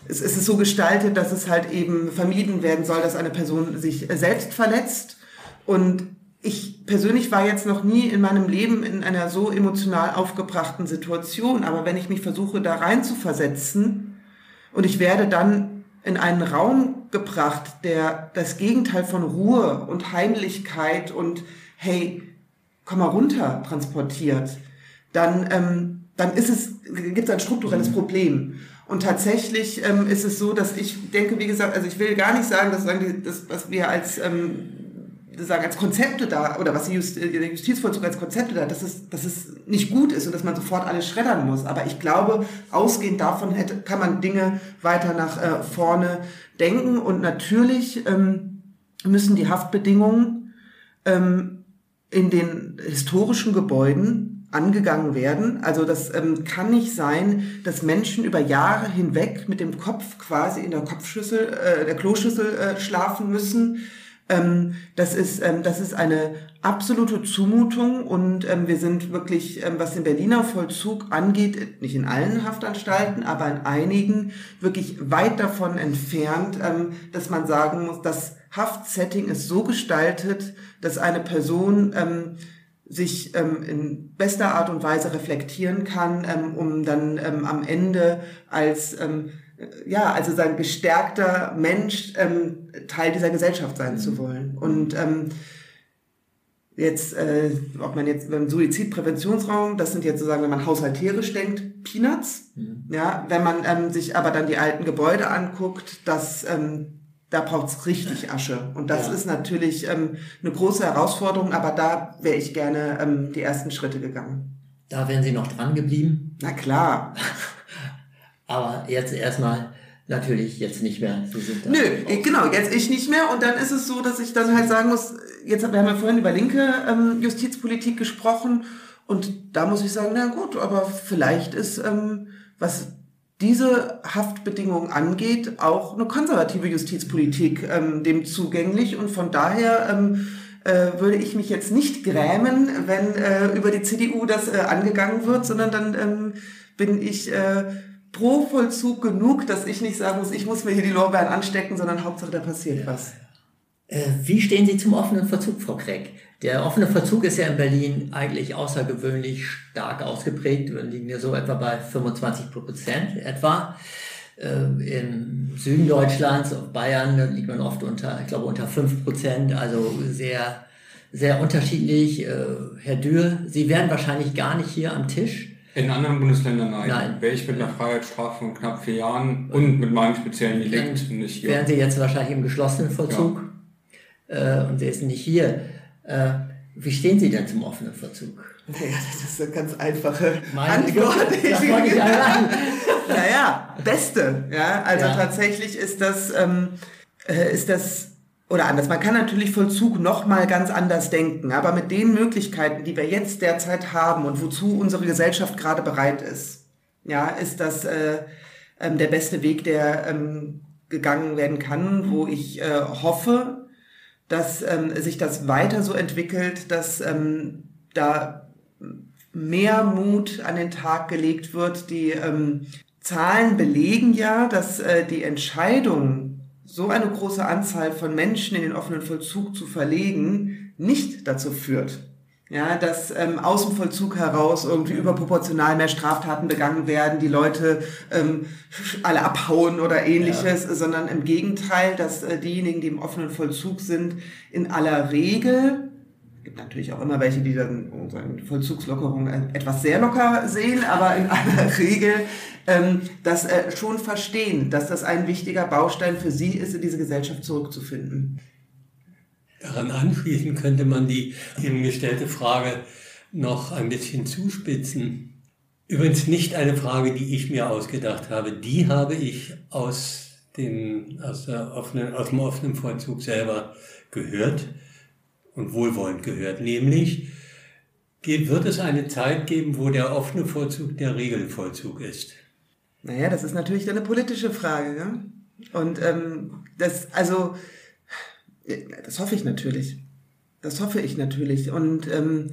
es, es ist so gestaltet, dass es halt eben vermieden werden soll, dass eine Person sich selbst verletzt. Und ich persönlich war jetzt noch nie in meinem Leben in einer so emotional aufgebrachten Situation, aber wenn ich mich versuche, da rein zu versetzen und ich werde dann in einen Raum gebracht, der das Gegenteil von Ruhe und Heimlichkeit und hey, komm mal runter transportiert, dann, ähm, dann ist es, gibt es ein strukturelles mhm. Problem. Und tatsächlich ähm, ist es so, dass ich denke, wie gesagt, also ich will gar nicht sagen, dass sagen, das, was wir als ähm, sagen, als Konzepte da, oder was Just, der Justizvollzug als Konzepte da, dass es, dass es nicht gut ist und dass man sofort alles schreddern muss. Aber ich glaube, ausgehend davon hätte, kann man Dinge weiter nach äh, vorne denken. Und natürlich ähm, müssen die Haftbedingungen ähm, in den historischen Gebäuden angegangen werden. Also das ähm, kann nicht sein, dass Menschen über Jahre hinweg mit dem Kopf quasi in der Kopfschüssel, äh, der Kloschüssel äh, schlafen müssen ähm, das, ist, ähm, das ist eine absolute Zumutung und ähm, wir sind wirklich, ähm, was den Berliner Vollzug angeht, nicht in allen Haftanstalten, aber in einigen wirklich weit davon entfernt, ähm, dass man sagen muss, das Haftsetting ist so gestaltet, dass eine Person ähm, sich ähm, in bester Art und Weise reflektieren kann, ähm, um dann ähm, am Ende als ähm, ja, also sein gestärkter Mensch ähm, Teil dieser Gesellschaft sein mhm. zu wollen. Und ähm, jetzt, äh, ob man jetzt beim Suizidpräventionsraum, das sind jetzt sozusagen, wenn man haushalterisch denkt, Peanuts. Mhm. Ja, wenn man ähm, sich aber dann die alten Gebäude anguckt, das ähm, da braucht's richtig Asche. Und das ja. ist natürlich ähm, eine große Herausforderung, aber da wäre ich gerne ähm, die ersten Schritte gegangen. Da wären Sie noch dran geblieben? Na klar. Aber jetzt erstmal natürlich jetzt nicht mehr. Sie sind Nö, genau, jetzt ich nicht mehr. Und dann ist es so, dass ich dann halt sagen muss, jetzt wir haben ja vorhin über linke ähm, Justizpolitik gesprochen und da muss ich sagen, na gut, aber vielleicht ist, ähm, was diese Haftbedingungen angeht, auch eine konservative Justizpolitik ähm, dem zugänglich und von daher ähm, äh, würde ich mich jetzt nicht grämen, wenn äh, über die CDU das äh, angegangen wird, sondern dann ähm, bin ich äh, pro Vollzug genug, dass ich nicht sagen muss, ich muss mir hier die Lorbeeren anstecken, sondern Hauptsache da passiert was. Äh, wie stehen Sie zum offenen Verzug, Frau Kreck? Der offene Verzug ist ja in Berlin eigentlich außergewöhnlich stark ausgeprägt. Wir liegen ja so etwa bei 25 Prozent etwa. Äh, Im Süden Deutschlands, auf Bayern, liegt man oft unter, ich glaube, unter 5 Prozent. Also sehr, sehr unterschiedlich. Äh, Herr Dürr, Sie wären wahrscheinlich gar nicht hier am Tisch in anderen Bundesländern nein. Nein. Wäre ich mit einer Freiheitsstrafe von knapp vier Jahren und mit meinem speziellen Delikt nicht hier. Wären Sie jetzt wahrscheinlich im geschlossenen Vollzug ja. äh, und Sie sind nicht hier. Äh, wie stehen Sie denn zum offenen Vollzug? Naja, das ist eine ganz einfache Meine Antwort. Einladen. naja, beste. Ja, also Ja. tatsächlich ist das, ähm, äh, ist das oder anders. Man kann natürlich Vollzug noch mal ganz anders denken, aber mit den Möglichkeiten, die wir jetzt derzeit haben und wozu unsere Gesellschaft gerade bereit ist, ja, ist das äh, ähm, der beste Weg, der ähm, gegangen werden kann, wo ich äh, hoffe, dass ähm, sich das weiter so entwickelt, dass ähm, da mehr Mut an den Tag gelegt wird. Die ähm, Zahlen belegen ja, dass äh, die Entscheidung, so eine große Anzahl von Menschen in den offenen Vollzug zu verlegen, nicht dazu führt, ja, dass ähm, aus dem Vollzug heraus irgendwie überproportional mehr Straftaten begangen werden, die Leute ähm, alle abhauen oder ähnliches, sondern im Gegenteil, dass äh, diejenigen, die im offenen Vollzug sind, in aller Regel gibt natürlich auch immer welche, die dann unsere Vollzugslockerung etwas sehr locker sehen, aber in aller Regel ähm, das äh, schon verstehen, dass das ein wichtiger Baustein für sie ist, in diese Gesellschaft zurückzufinden. Daran anschließend könnte man die eben gestellte Frage noch ein bisschen zuspitzen. Übrigens nicht eine Frage, die ich mir ausgedacht habe. Die habe ich aus dem, aus, der offenen, aus dem offenen Vollzug selber gehört und wohlwollend gehört. Nämlich, wird es eine Zeit geben, wo der offene Vollzug der Regelvollzug ist? Naja, das ist natürlich eine politische Frage. Gell? Und ähm, das, also, das hoffe ich natürlich. Das hoffe ich natürlich. Und ähm,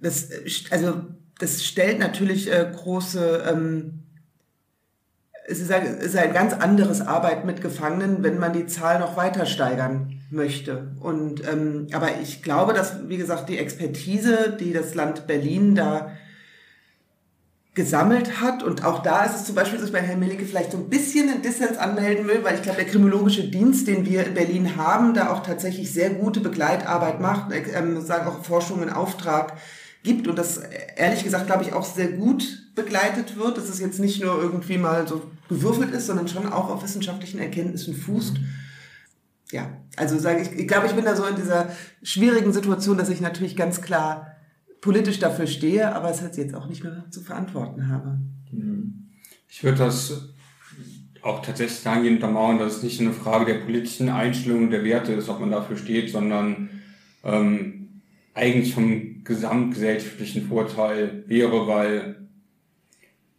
das, also, das stellt natürlich äh, große, ähm, es ist, ein, es ist ein ganz anderes Arbeit mit Gefangenen, wenn man die Zahl noch weiter steigern möchte. Und ähm, aber ich glaube, dass, wie gesagt, die Expertise, die das Land Berlin da gesammelt hat. Und auch da ist es zum Beispiel, dass ich bei Herrn Melicke vielleicht so ein bisschen einen Dissens anmelden will, weil ich glaube, der kriminologische Dienst, den wir in Berlin haben, da auch tatsächlich sehr gute Begleitarbeit macht, ähm, sagen auch Forschung in Auftrag gibt und das äh, ehrlich gesagt, glaube ich, auch sehr gut begleitet wird, dass es jetzt nicht nur irgendwie mal so gewürfelt ist, sondern schon auch auf wissenschaftlichen Erkenntnissen fußt. Ja, also sage ich, ich glaube, ich bin da so in dieser schwierigen Situation, dass ich natürlich ganz klar politisch dafür stehe, aber es jetzt auch nicht mehr zu verantworten habe. Ich würde das auch tatsächlich dahingehend untermauern, dass es nicht eine Frage der politischen Einstellung und der Werte ist, ob man dafür steht, sondern ähm, eigentlich vom gesamtgesellschaftlichen Vorteil wäre, weil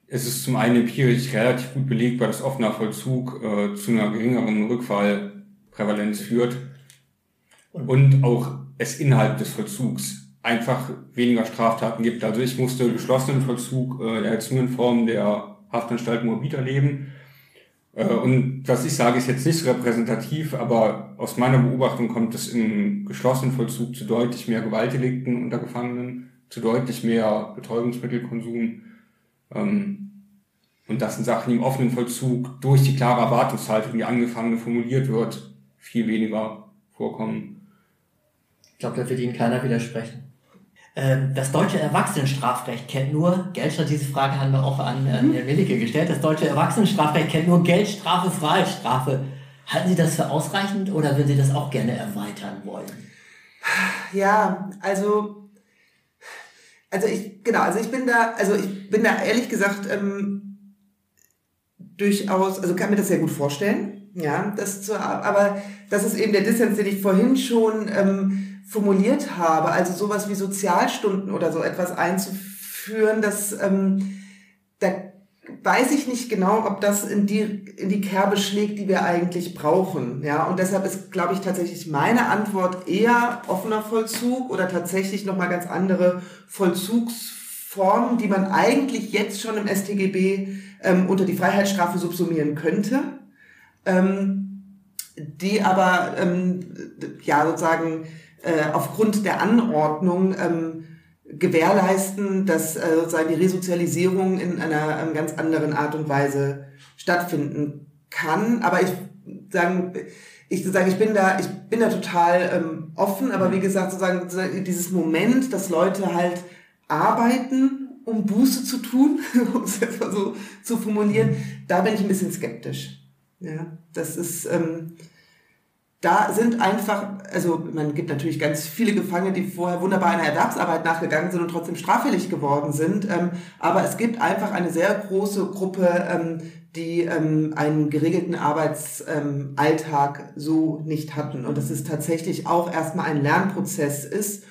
es ist zum einen empirisch relativ gut belegbar, dass offener Vollzug äh, zu einer geringeren Rückfallprävalenz führt und auch es innerhalb des Vollzugs einfach weniger Straftaten gibt. Also ich musste geschlossenen Vollzug äh, der Erziehungsform der Haftanstalt Moabit erleben. Äh, und was ich sage, ist jetzt nicht repräsentativ, aber aus meiner Beobachtung kommt es im geschlossenen Vollzug zu deutlich mehr Gewaltdelikten unter Gefangenen, zu deutlich mehr Betäubungsmittelkonsum. Ähm, und das sind Sachen, die im offenen Vollzug durch die klare Erwartungshaltung, die Angefangene formuliert wird, viel weniger vorkommen. Ich glaube, da wird Ihnen keiner widersprechen. Ähm, Das deutsche Erwachsenenstrafrecht kennt nur, Geldstrafe, diese Frage haben wir auch an äh, Herrn Willicke gestellt, das deutsche Erwachsenenstrafrecht kennt nur Geldstrafe, Freiheitsstrafe. Halten Sie das für ausreichend oder würden Sie das auch gerne erweitern wollen? Ja, also, also ich, genau, also ich bin da, also ich bin da ehrlich gesagt ähm, durchaus, also kann mir das sehr gut vorstellen, ja, das zu, aber das ist eben der Dissens, den ich vorhin schon ähm, formuliert habe, also sowas wie Sozialstunden oder so etwas einzuführen, das ähm, da weiß ich nicht genau, ob das in die, in die Kerbe schlägt, die wir eigentlich brauchen. Ja, und deshalb ist, glaube ich, tatsächlich meine Antwort eher offener Vollzug oder tatsächlich nochmal ganz andere Vollzugsformen, die man eigentlich jetzt schon im StGB ähm, unter die Freiheitsstrafe subsumieren könnte. Ähm, die aber, ähm, ja, sozusagen, äh, aufgrund der Anordnung, ähm, gewährleisten, dass äh, sozusagen die Resozialisierung in einer ähm, ganz anderen Art und Weise stattfinden kann. Aber ich sagen, ich sage, ich bin da, ich bin da total ähm, offen, aber wie gesagt, sozusagen dieses Moment, dass Leute halt arbeiten, um Buße zu tun, um es jetzt mal so zu formulieren, da bin ich ein bisschen skeptisch. Ja, das ist, ähm, da sind einfach, also man gibt natürlich ganz viele Gefangene, die vorher wunderbar einer Erwerbsarbeit nachgegangen sind und trotzdem straffällig geworden sind. Ähm, aber es gibt einfach eine sehr große Gruppe, ähm, die ähm, einen geregelten Arbeitsalltag ähm, so nicht hatten. Und das ist tatsächlich auch erstmal ein Lernprozess ist.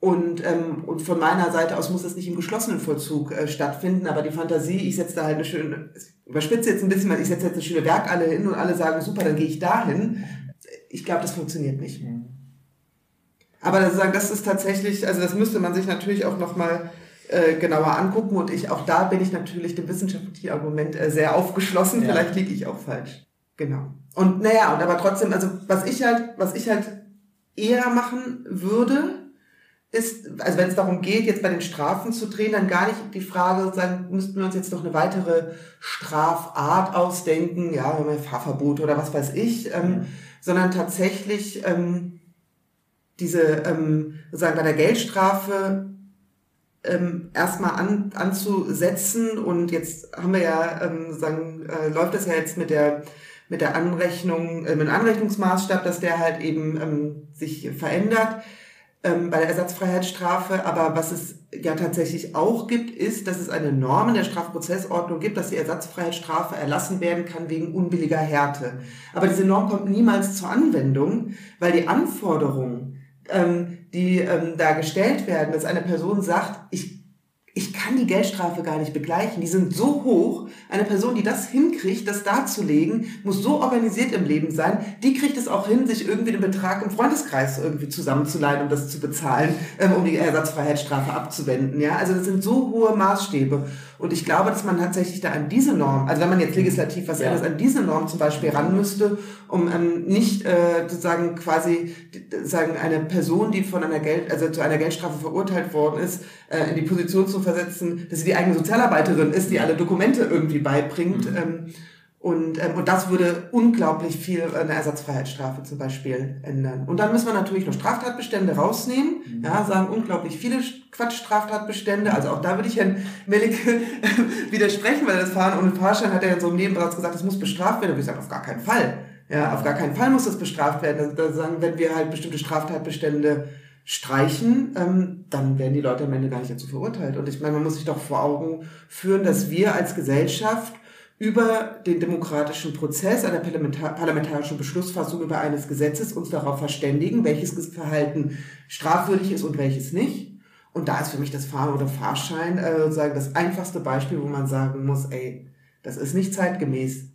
Und, ähm, und von meiner Seite aus muss es nicht im geschlossenen Vollzug äh, stattfinden, aber die Fantasie, ich setze da halt eine schöne, überspitze jetzt ein bisschen, weil ich setze jetzt eine schöne Werk hin und alle sagen, super, dann gehe ich dahin ich glaube, das funktioniert nicht. Mhm. Aber sozusagen, das ist tatsächlich, also das müsste man sich natürlich auch nochmal äh, genauer angucken und ich, auch da bin ich natürlich dem wissenschaftlichen Argument äh, sehr aufgeschlossen, ja. vielleicht liege ich auch falsch. Genau. Und naja, und aber trotzdem, also was ich halt, was ich halt eher machen würde, ist, also wenn es darum geht, jetzt bei den Strafen zu drehen, dann gar nicht die Frage, sozusagen, müssten wir uns jetzt noch eine weitere Strafart ausdenken, ja, Fahrverbot oder was weiß ich, ähm, sondern tatsächlich ähm, diese, ähm, sozusagen bei der Geldstrafe ähm, erstmal an, anzusetzen und jetzt haben wir ja, ähm, sagen, äh, läuft das ja jetzt mit der mit der Anrechnung, äh, mit dem Anrechnungsmaßstab, dass der halt eben ähm, sich verändert ähm, bei der Ersatzfreiheitsstrafe. Aber was es ja tatsächlich auch gibt, ist, dass es eine Norm in der Strafprozessordnung gibt, dass die Ersatzfreiheitsstrafe erlassen werden kann wegen unbilliger Härte. Aber diese Norm kommt niemals zur Anwendung, weil die Anforderungen, ähm, die ähm, da gestellt werden, dass eine Person sagt, ich ich kann die Geldstrafe gar nicht begleichen. Die sind so hoch. Eine Person, die das hinkriegt, das darzulegen, muss so organisiert im Leben sein. Die kriegt es auch hin, sich irgendwie den Betrag im Freundeskreis irgendwie zusammenzuleihen, um das zu bezahlen, ähm, um die Ersatzfreiheitsstrafe abzuwenden. Ja, also das sind so hohe Maßstäbe. Und ich glaube, dass man tatsächlich da an diese Norm, also wenn man jetzt legislativ was ja. ändert, an diese Norm zum Beispiel ran müsste, um ähm, nicht äh, sozusagen quasi sagen eine Person, die von einer Geld, also zu einer Geldstrafe verurteilt worden ist, äh, in die Position zu versetzen, dass sie die eigene Sozialarbeiterin ist, die alle Dokumente irgendwie beibringt. Mhm. Ähm, und, ähm, und das würde unglaublich viel eine Ersatzfreiheitsstrafe zum Beispiel ändern. Und dann müssen wir natürlich noch Straftatbestände rausnehmen. Mhm. Ja, sagen unglaublich viele Quatsch-Straftatbestände. Also auch da würde ich Herrn Melike widersprechen, weil das Fahren ohne Fahrschein hat er in so einem Nebensatz gesagt, das muss bestraft werden. Würde ich sagen, auf gar keinen Fall. Ja, auf gar keinen Fall muss das bestraft werden. Da sagen, wenn wir halt bestimmte Straftatbestände streichen, ähm, dann werden die Leute am Ende gar nicht dazu verurteilt. Und ich meine, man muss sich doch vor Augen führen, dass wir als Gesellschaft über den demokratischen Prozess einer parlamentarischen Beschlussfassung über eines Gesetzes uns darauf verständigen, welches Verhalten strafwürdig ist und welches nicht. Und da ist für mich das Fahren oder Fahrschein äh, sozusagen das einfachste Beispiel, wo man sagen muss, ey, das ist nicht zeitgemäß.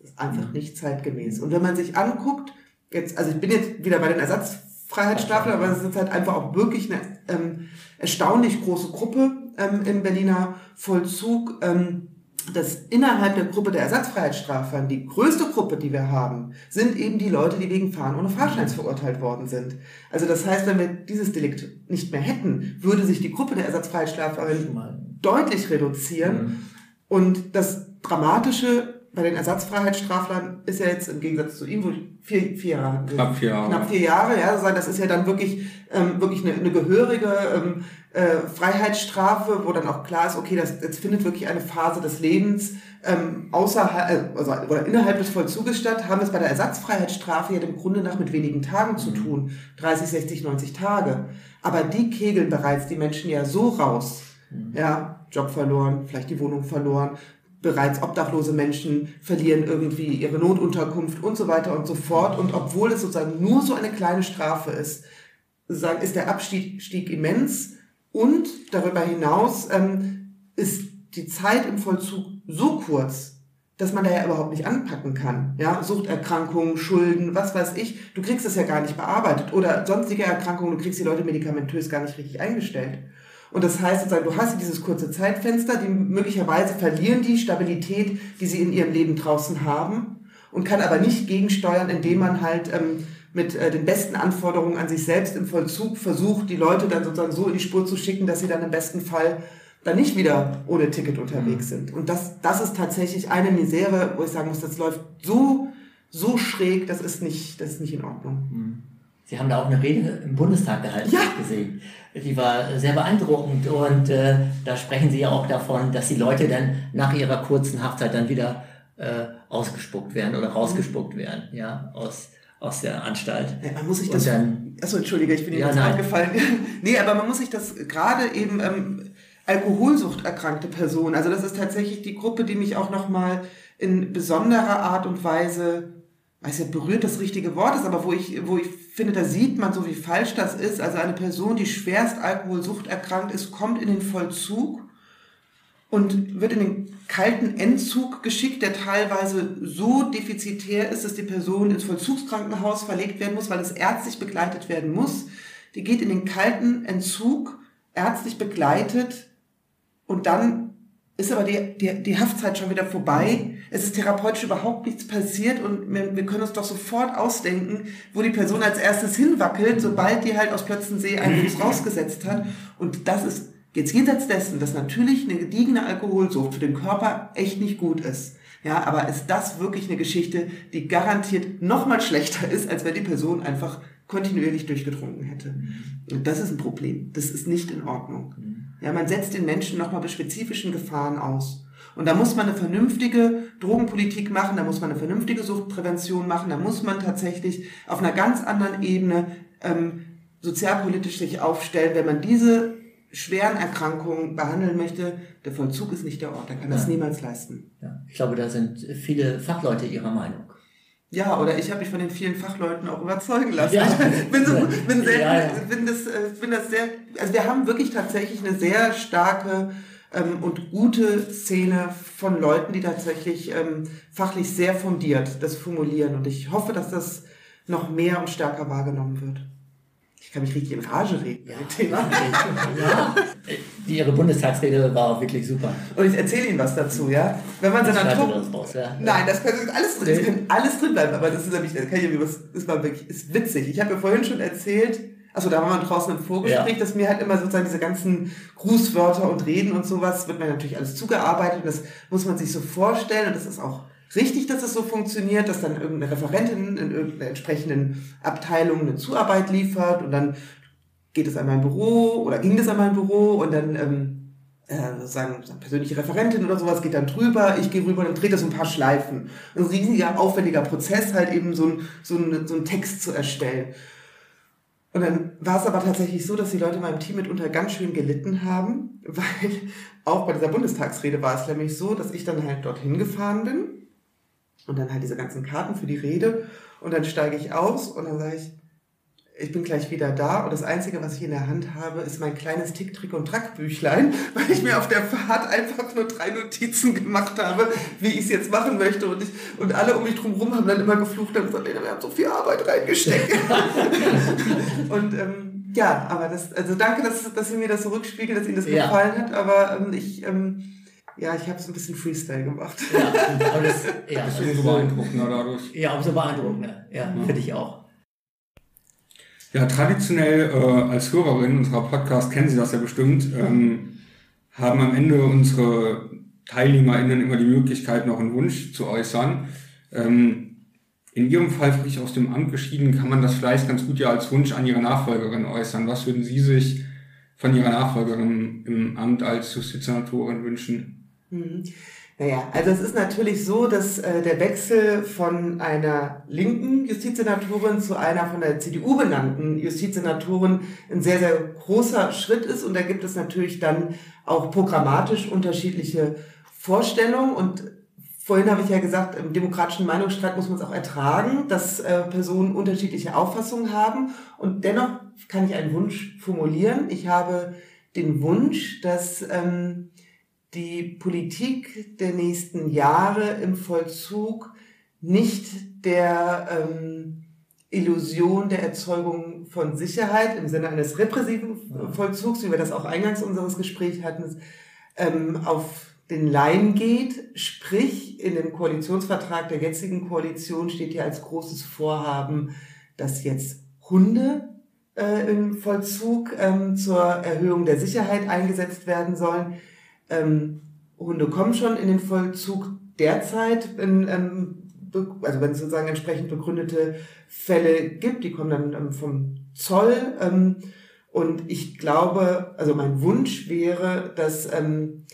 Das ist einfach nicht zeitgemäß. Und wenn man sich anguckt, jetzt, also ich bin jetzt wieder bei den Ersatzfreiheitsstrafen, aber es ist halt einfach auch wirklich eine ähm, erstaunlich große Gruppe ähm, im Berliner Vollzug. Ähm, dass innerhalb der Gruppe der Ersatzfreiheitsstrafern die größte Gruppe, die wir haben, sind eben die Leute, die wegen Fahren ohne Fahrscheins verurteilt worden sind. Also das heißt, wenn wir dieses Delikt nicht mehr hätten, würde sich die Gruppe der Ersatzfreiheitsstrafer deutlich reduzieren. Mhm. Und das Dramatische bei den Ersatzfreiheitsstraflern ist ja jetzt im Gegensatz zu ihm wohl vier, vier Jahre. Knapp vier Jahre. Knapp vier Jahre, ja. Das ist ja dann wirklich, ähm, wirklich eine, eine gehörige ähm, äh, Freiheitsstrafe, wo dann auch klar ist, okay, das, jetzt findet wirklich eine Phase des Lebens ähm, außerhalb, äh, also, oder innerhalb des Vollzuges statt, haben wir es bei der Ersatzfreiheitsstrafe ja im Grunde nach mit wenigen Tagen zu mhm. tun. 30, 60, 90 Tage. Aber die kegeln bereits die Menschen ja so raus. Mhm. Ja, Job verloren, vielleicht die Wohnung verloren, bereits obdachlose Menschen verlieren irgendwie ihre Notunterkunft und so weiter und so fort. Und obwohl es sozusagen nur so eine kleine Strafe ist, ist der Abstieg Stieg immens und darüber hinaus ähm, ist die Zeit im Vollzug so kurz, dass man da ja überhaupt nicht anpacken kann. Ja, Suchterkrankungen, Schulden, was weiß ich. Du kriegst es ja gar nicht bearbeitet. Oder sonstige Erkrankungen, du kriegst die Leute medikamentös gar nicht richtig eingestellt. Und das heißt sozusagen, du hast dieses kurze Zeitfenster, die möglicherweise verlieren die Stabilität, die sie in ihrem Leben draußen haben und kann aber nicht gegensteuern, indem man halt ähm, mit äh, den besten Anforderungen an sich selbst im Vollzug versucht, die Leute dann sozusagen so in die Spur zu schicken, dass sie dann im besten Fall dann nicht wieder ohne Ticket unterwegs sind. Und das, das ist tatsächlich eine Misere, wo ich sagen muss, das läuft so, so schräg, das ist nicht, das ist nicht in Ordnung. Sie haben da auch eine Rede im Bundestag gehalten, Ja. gesehen. Die war sehr beeindruckend und äh, da sprechen Sie ja auch davon, dass die Leute dann nach ihrer kurzen Haftzeit dann wieder äh, ausgespuckt werden oder rausgespuckt werden, ja, aus, aus der Anstalt. Ja, man muss sich Und das. dann- Achso, entschuldige, ich bin Ihnen Ja, jetzt eingefallen. nee, aber man muss sich das gerade eben ähm, Alkoholsucht erkrankte Personen, also das ist tatsächlich die Gruppe, die mich auch nochmal in besonderer Art und Weise, weiß ja, berührt das richtige Wort ist, aber wo ich, wo ich finde, da sieht man so, wie falsch das ist. Also eine Person, die schwerst Alkoholsucht erkrankt ist, kommt in den Vollzug und wird in den kalten Entzug geschickt, der teilweise so defizitär ist, dass die Person ins Vollzugskrankenhaus verlegt werden muss, weil es ärztlich begleitet werden muss. Die geht in den kalten Entzug, ärztlich begleitet und dann ist aber die, die, die Haftzeit schon wieder vorbei. Es ist therapeutisch überhaupt nichts passiert und wir, wir können uns doch sofort ausdenken, wo die Person als erstes hinwackelt, sobald die halt aus Plötzensee einen Fuß rausgesetzt hat. Und das ist jetzt jenseits dessen, dass natürlich eine gediegene Alkoholsucht für den Körper echt nicht gut ist. Ja, aber ist das wirklich eine Geschichte, die garantiert noch mal schlechter ist, als wenn die Person einfach kontinuierlich durchgetrunken hätte. Und das ist ein Problem. Das ist nicht in Ordnung. Ja, man setzt den Menschen nochmal bei spezifischen Gefahren aus. Und da muss man eine vernünftige Drogenpolitik machen, da muss man eine vernünftige Suchtprävention machen, da muss man tatsächlich auf einer ganz anderen Ebene ähm, sozialpolitisch sich aufstellen, wenn man diese schweren Erkrankungen behandeln möchte. Der Vollzug ist nicht der Ort, der kann das Ja. niemals leisten. Ja, ich glaube, da sind viele Fachleute Ihrer Meinung. Ja, oder ich habe mich von den vielen Fachleuten auch überzeugen lassen. Ja. Ich bin, so, bin, sehr, Ja, ja. bin, das, äh, bin das sehr, also wir haben wirklich tatsächlich eine sehr starke ähm, und gute Szene von Leuten, die tatsächlich ähm, fachlich sehr fundiert das formulieren. Und ich hoffe, dass das noch mehr und stärker wahrgenommen wird. Ich kann mich richtig in Rage reden ja, die, Ihre Bundestagsrede war auch wirklich super. Und ich erzähle Ihnen was dazu, ja. Wenn man schneide Tochter... das raus, ja. Nein, das kann alles drin, das kann alles drin bleiben, aber das ist nämlich, das kann ich irgendwie was, ist mal wirklich, ist witzig. Ich habe ja vorhin schon erzählt, also da waren wir draußen im Vorgespräch, Ja. dass mir halt immer sozusagen diese ganzen Grußwörter und Reden und sowas, wird mir natürlich alles zugearbeitet und das muss man sich so vorstellen und das ist auch richtig, dass es so funktioniert, dass dann irgendeine Referentin in irgendeiner entsprechenden Abteilung eine Zuarbeit liefert und dann geht es an mein Büro oder ging das an mein Büro und dann ähm, äh, so eine persönliche Referentin oder sowas geht dann drüber, ich gehe rüber und dann dreht das ein paar Schleifen. Ein riesiger, aufwendiger Prozess, halt eben so ein, so ein, so ein Text zu erstellen. Und dann war es aber tatsächlich so, dass die Leute in meinem Team mitunter ganz schön gelitten haben, weil auch bei dieser Bundestagsrede war es nämlich so, dass ich dann halt dorthin gefahren bin und dann halt diese ganzen Karten für die Rede und dann steige ich aus und dann sage ich, ich bin gleich wieder da und das Einzige, was ich in der Hand habe, ist mein kleines Tick, Trick und Track-Büchlein, weil ich mir auf der Fahrt einfach nur drei Notizen gemacht habe, wie ich es jetzt machen möchte. Und, ich, und alle um mich drum herum haben dann immer geflucht und gesagt, "Lena, wir haben so viel Arbeit reingesteckt. und ähm, ja, aber das, also danke, dass, dass Sie mir das so rückspiegeln, dass Ihnen das Ja. gefallen hat, aber ähm, ich, ähm, ja, ich habe so ein bisschen Freestyle gemacht. Ja, aber das, ja, Das ist umso beeindruckender dadurch. ja, umso beeindruckender. Ja, finde ich auch. Ja, traditionell äh, als Hörerin unserer Podcast kennen Sie das ja bestimmt, ähm, haben am Ende unsere TeilnehmerInnen immer die Möglichkeit, noch einen Wunsch zu äußern. Ähm, in Ihrem Fall frisch aus dem Amt geschieden, kann man das vielleicht ganz gut ja als Wunsch an Ihre Nachfolgerin äußern. Was würden Sie sich von Ihrer Nachfolgerin im Amt als Justizsenatorin wünschen? Mhm. Naja, also es ist natürlich so, dass äh, der Wechsel von einer linken Justizsenatorin zu einer von der CDU benannten Justizsenatorin ein sehr, sehr großer Schritt ist. Und da gibt es natürlich dann auch programmatisch unterschiedliche Vorstellung und vorhin habe ich ja gesagt, im demokratischen Meinungsstreit muss man es auch ertragen, dass äh, Personen unterschiedliche Auffassungen haben und dennoch kann ich einen Wunsch formulieren. Ich habe den Wunsch, dass ähm, die Politik der nächsten Jahre im Vollzug nicht der ähm, Illusion der Erzeugung von Sicherheit im Sinne eines repressiven Vollzugs, wie wir das auch eingangs unseres Gesprächs hatten, ähm, auf den Leim geht. Sprich, in dem Koalitionsvertrag der jetzigen Koalition steht ja als großes Vorhaben, dass jetzt Hunde äh, im Vollzug ähm, zur Erhöhung der Sicherheit eingesetzt werden sollen. Ähm, Hunde kommen schon in den Vollzug derzeit, wenn, ähm, also wenn es sozusagen entsprechend begründete Fälle gibt, die kommen dann ähm, vom Zoll. Ähm, und ich glaube, also mein Wunsch wäre, dass ähm,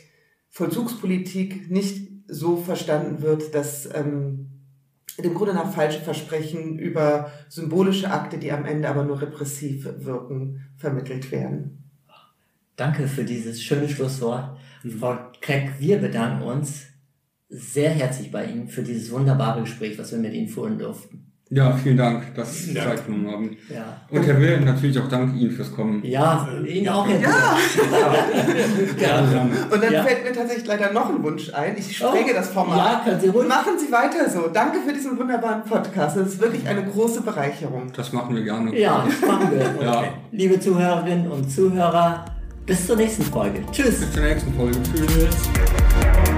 Vollzugspolitik nicht so verstanden wird, dass ähm, dem Grunde nach falsche Versprechen über symbolische Akte, die am Ende aber nur repressiv wirken, vermittelt werden. Danke für dieses schöne Schlusswort. Frau Kreck, wir bedanken uns sehr herzlich bei Ihnen für dieses wunderbare Gespräch, was wir mit Ihnen führen durften. Ja, vielen Dank, dass Sie Zeit genommen haben. Ja. Und Herr Will, natürlich auch danke Ihnen fürs Kommen. Ja, Ihnen auch, Herr Ja. Gerne. Und dann Ja. fällt mir tatsächlich leider noch ein Wunsch ein. Ich sprenge Oh, das Format. Ja, können Sie ruhig. Machen Sie weiter so. Danke für diesen wunderbaren Podcast. Das ist wirklich eine große Bereicherung. Das machen wir gerne. Ja, das machen wir. Ja. Liebe Zuhörerinnen und Zuhörer, bis zur nächsten Folge. Tschüss. Bis zur nächsten Folge. Tschüss.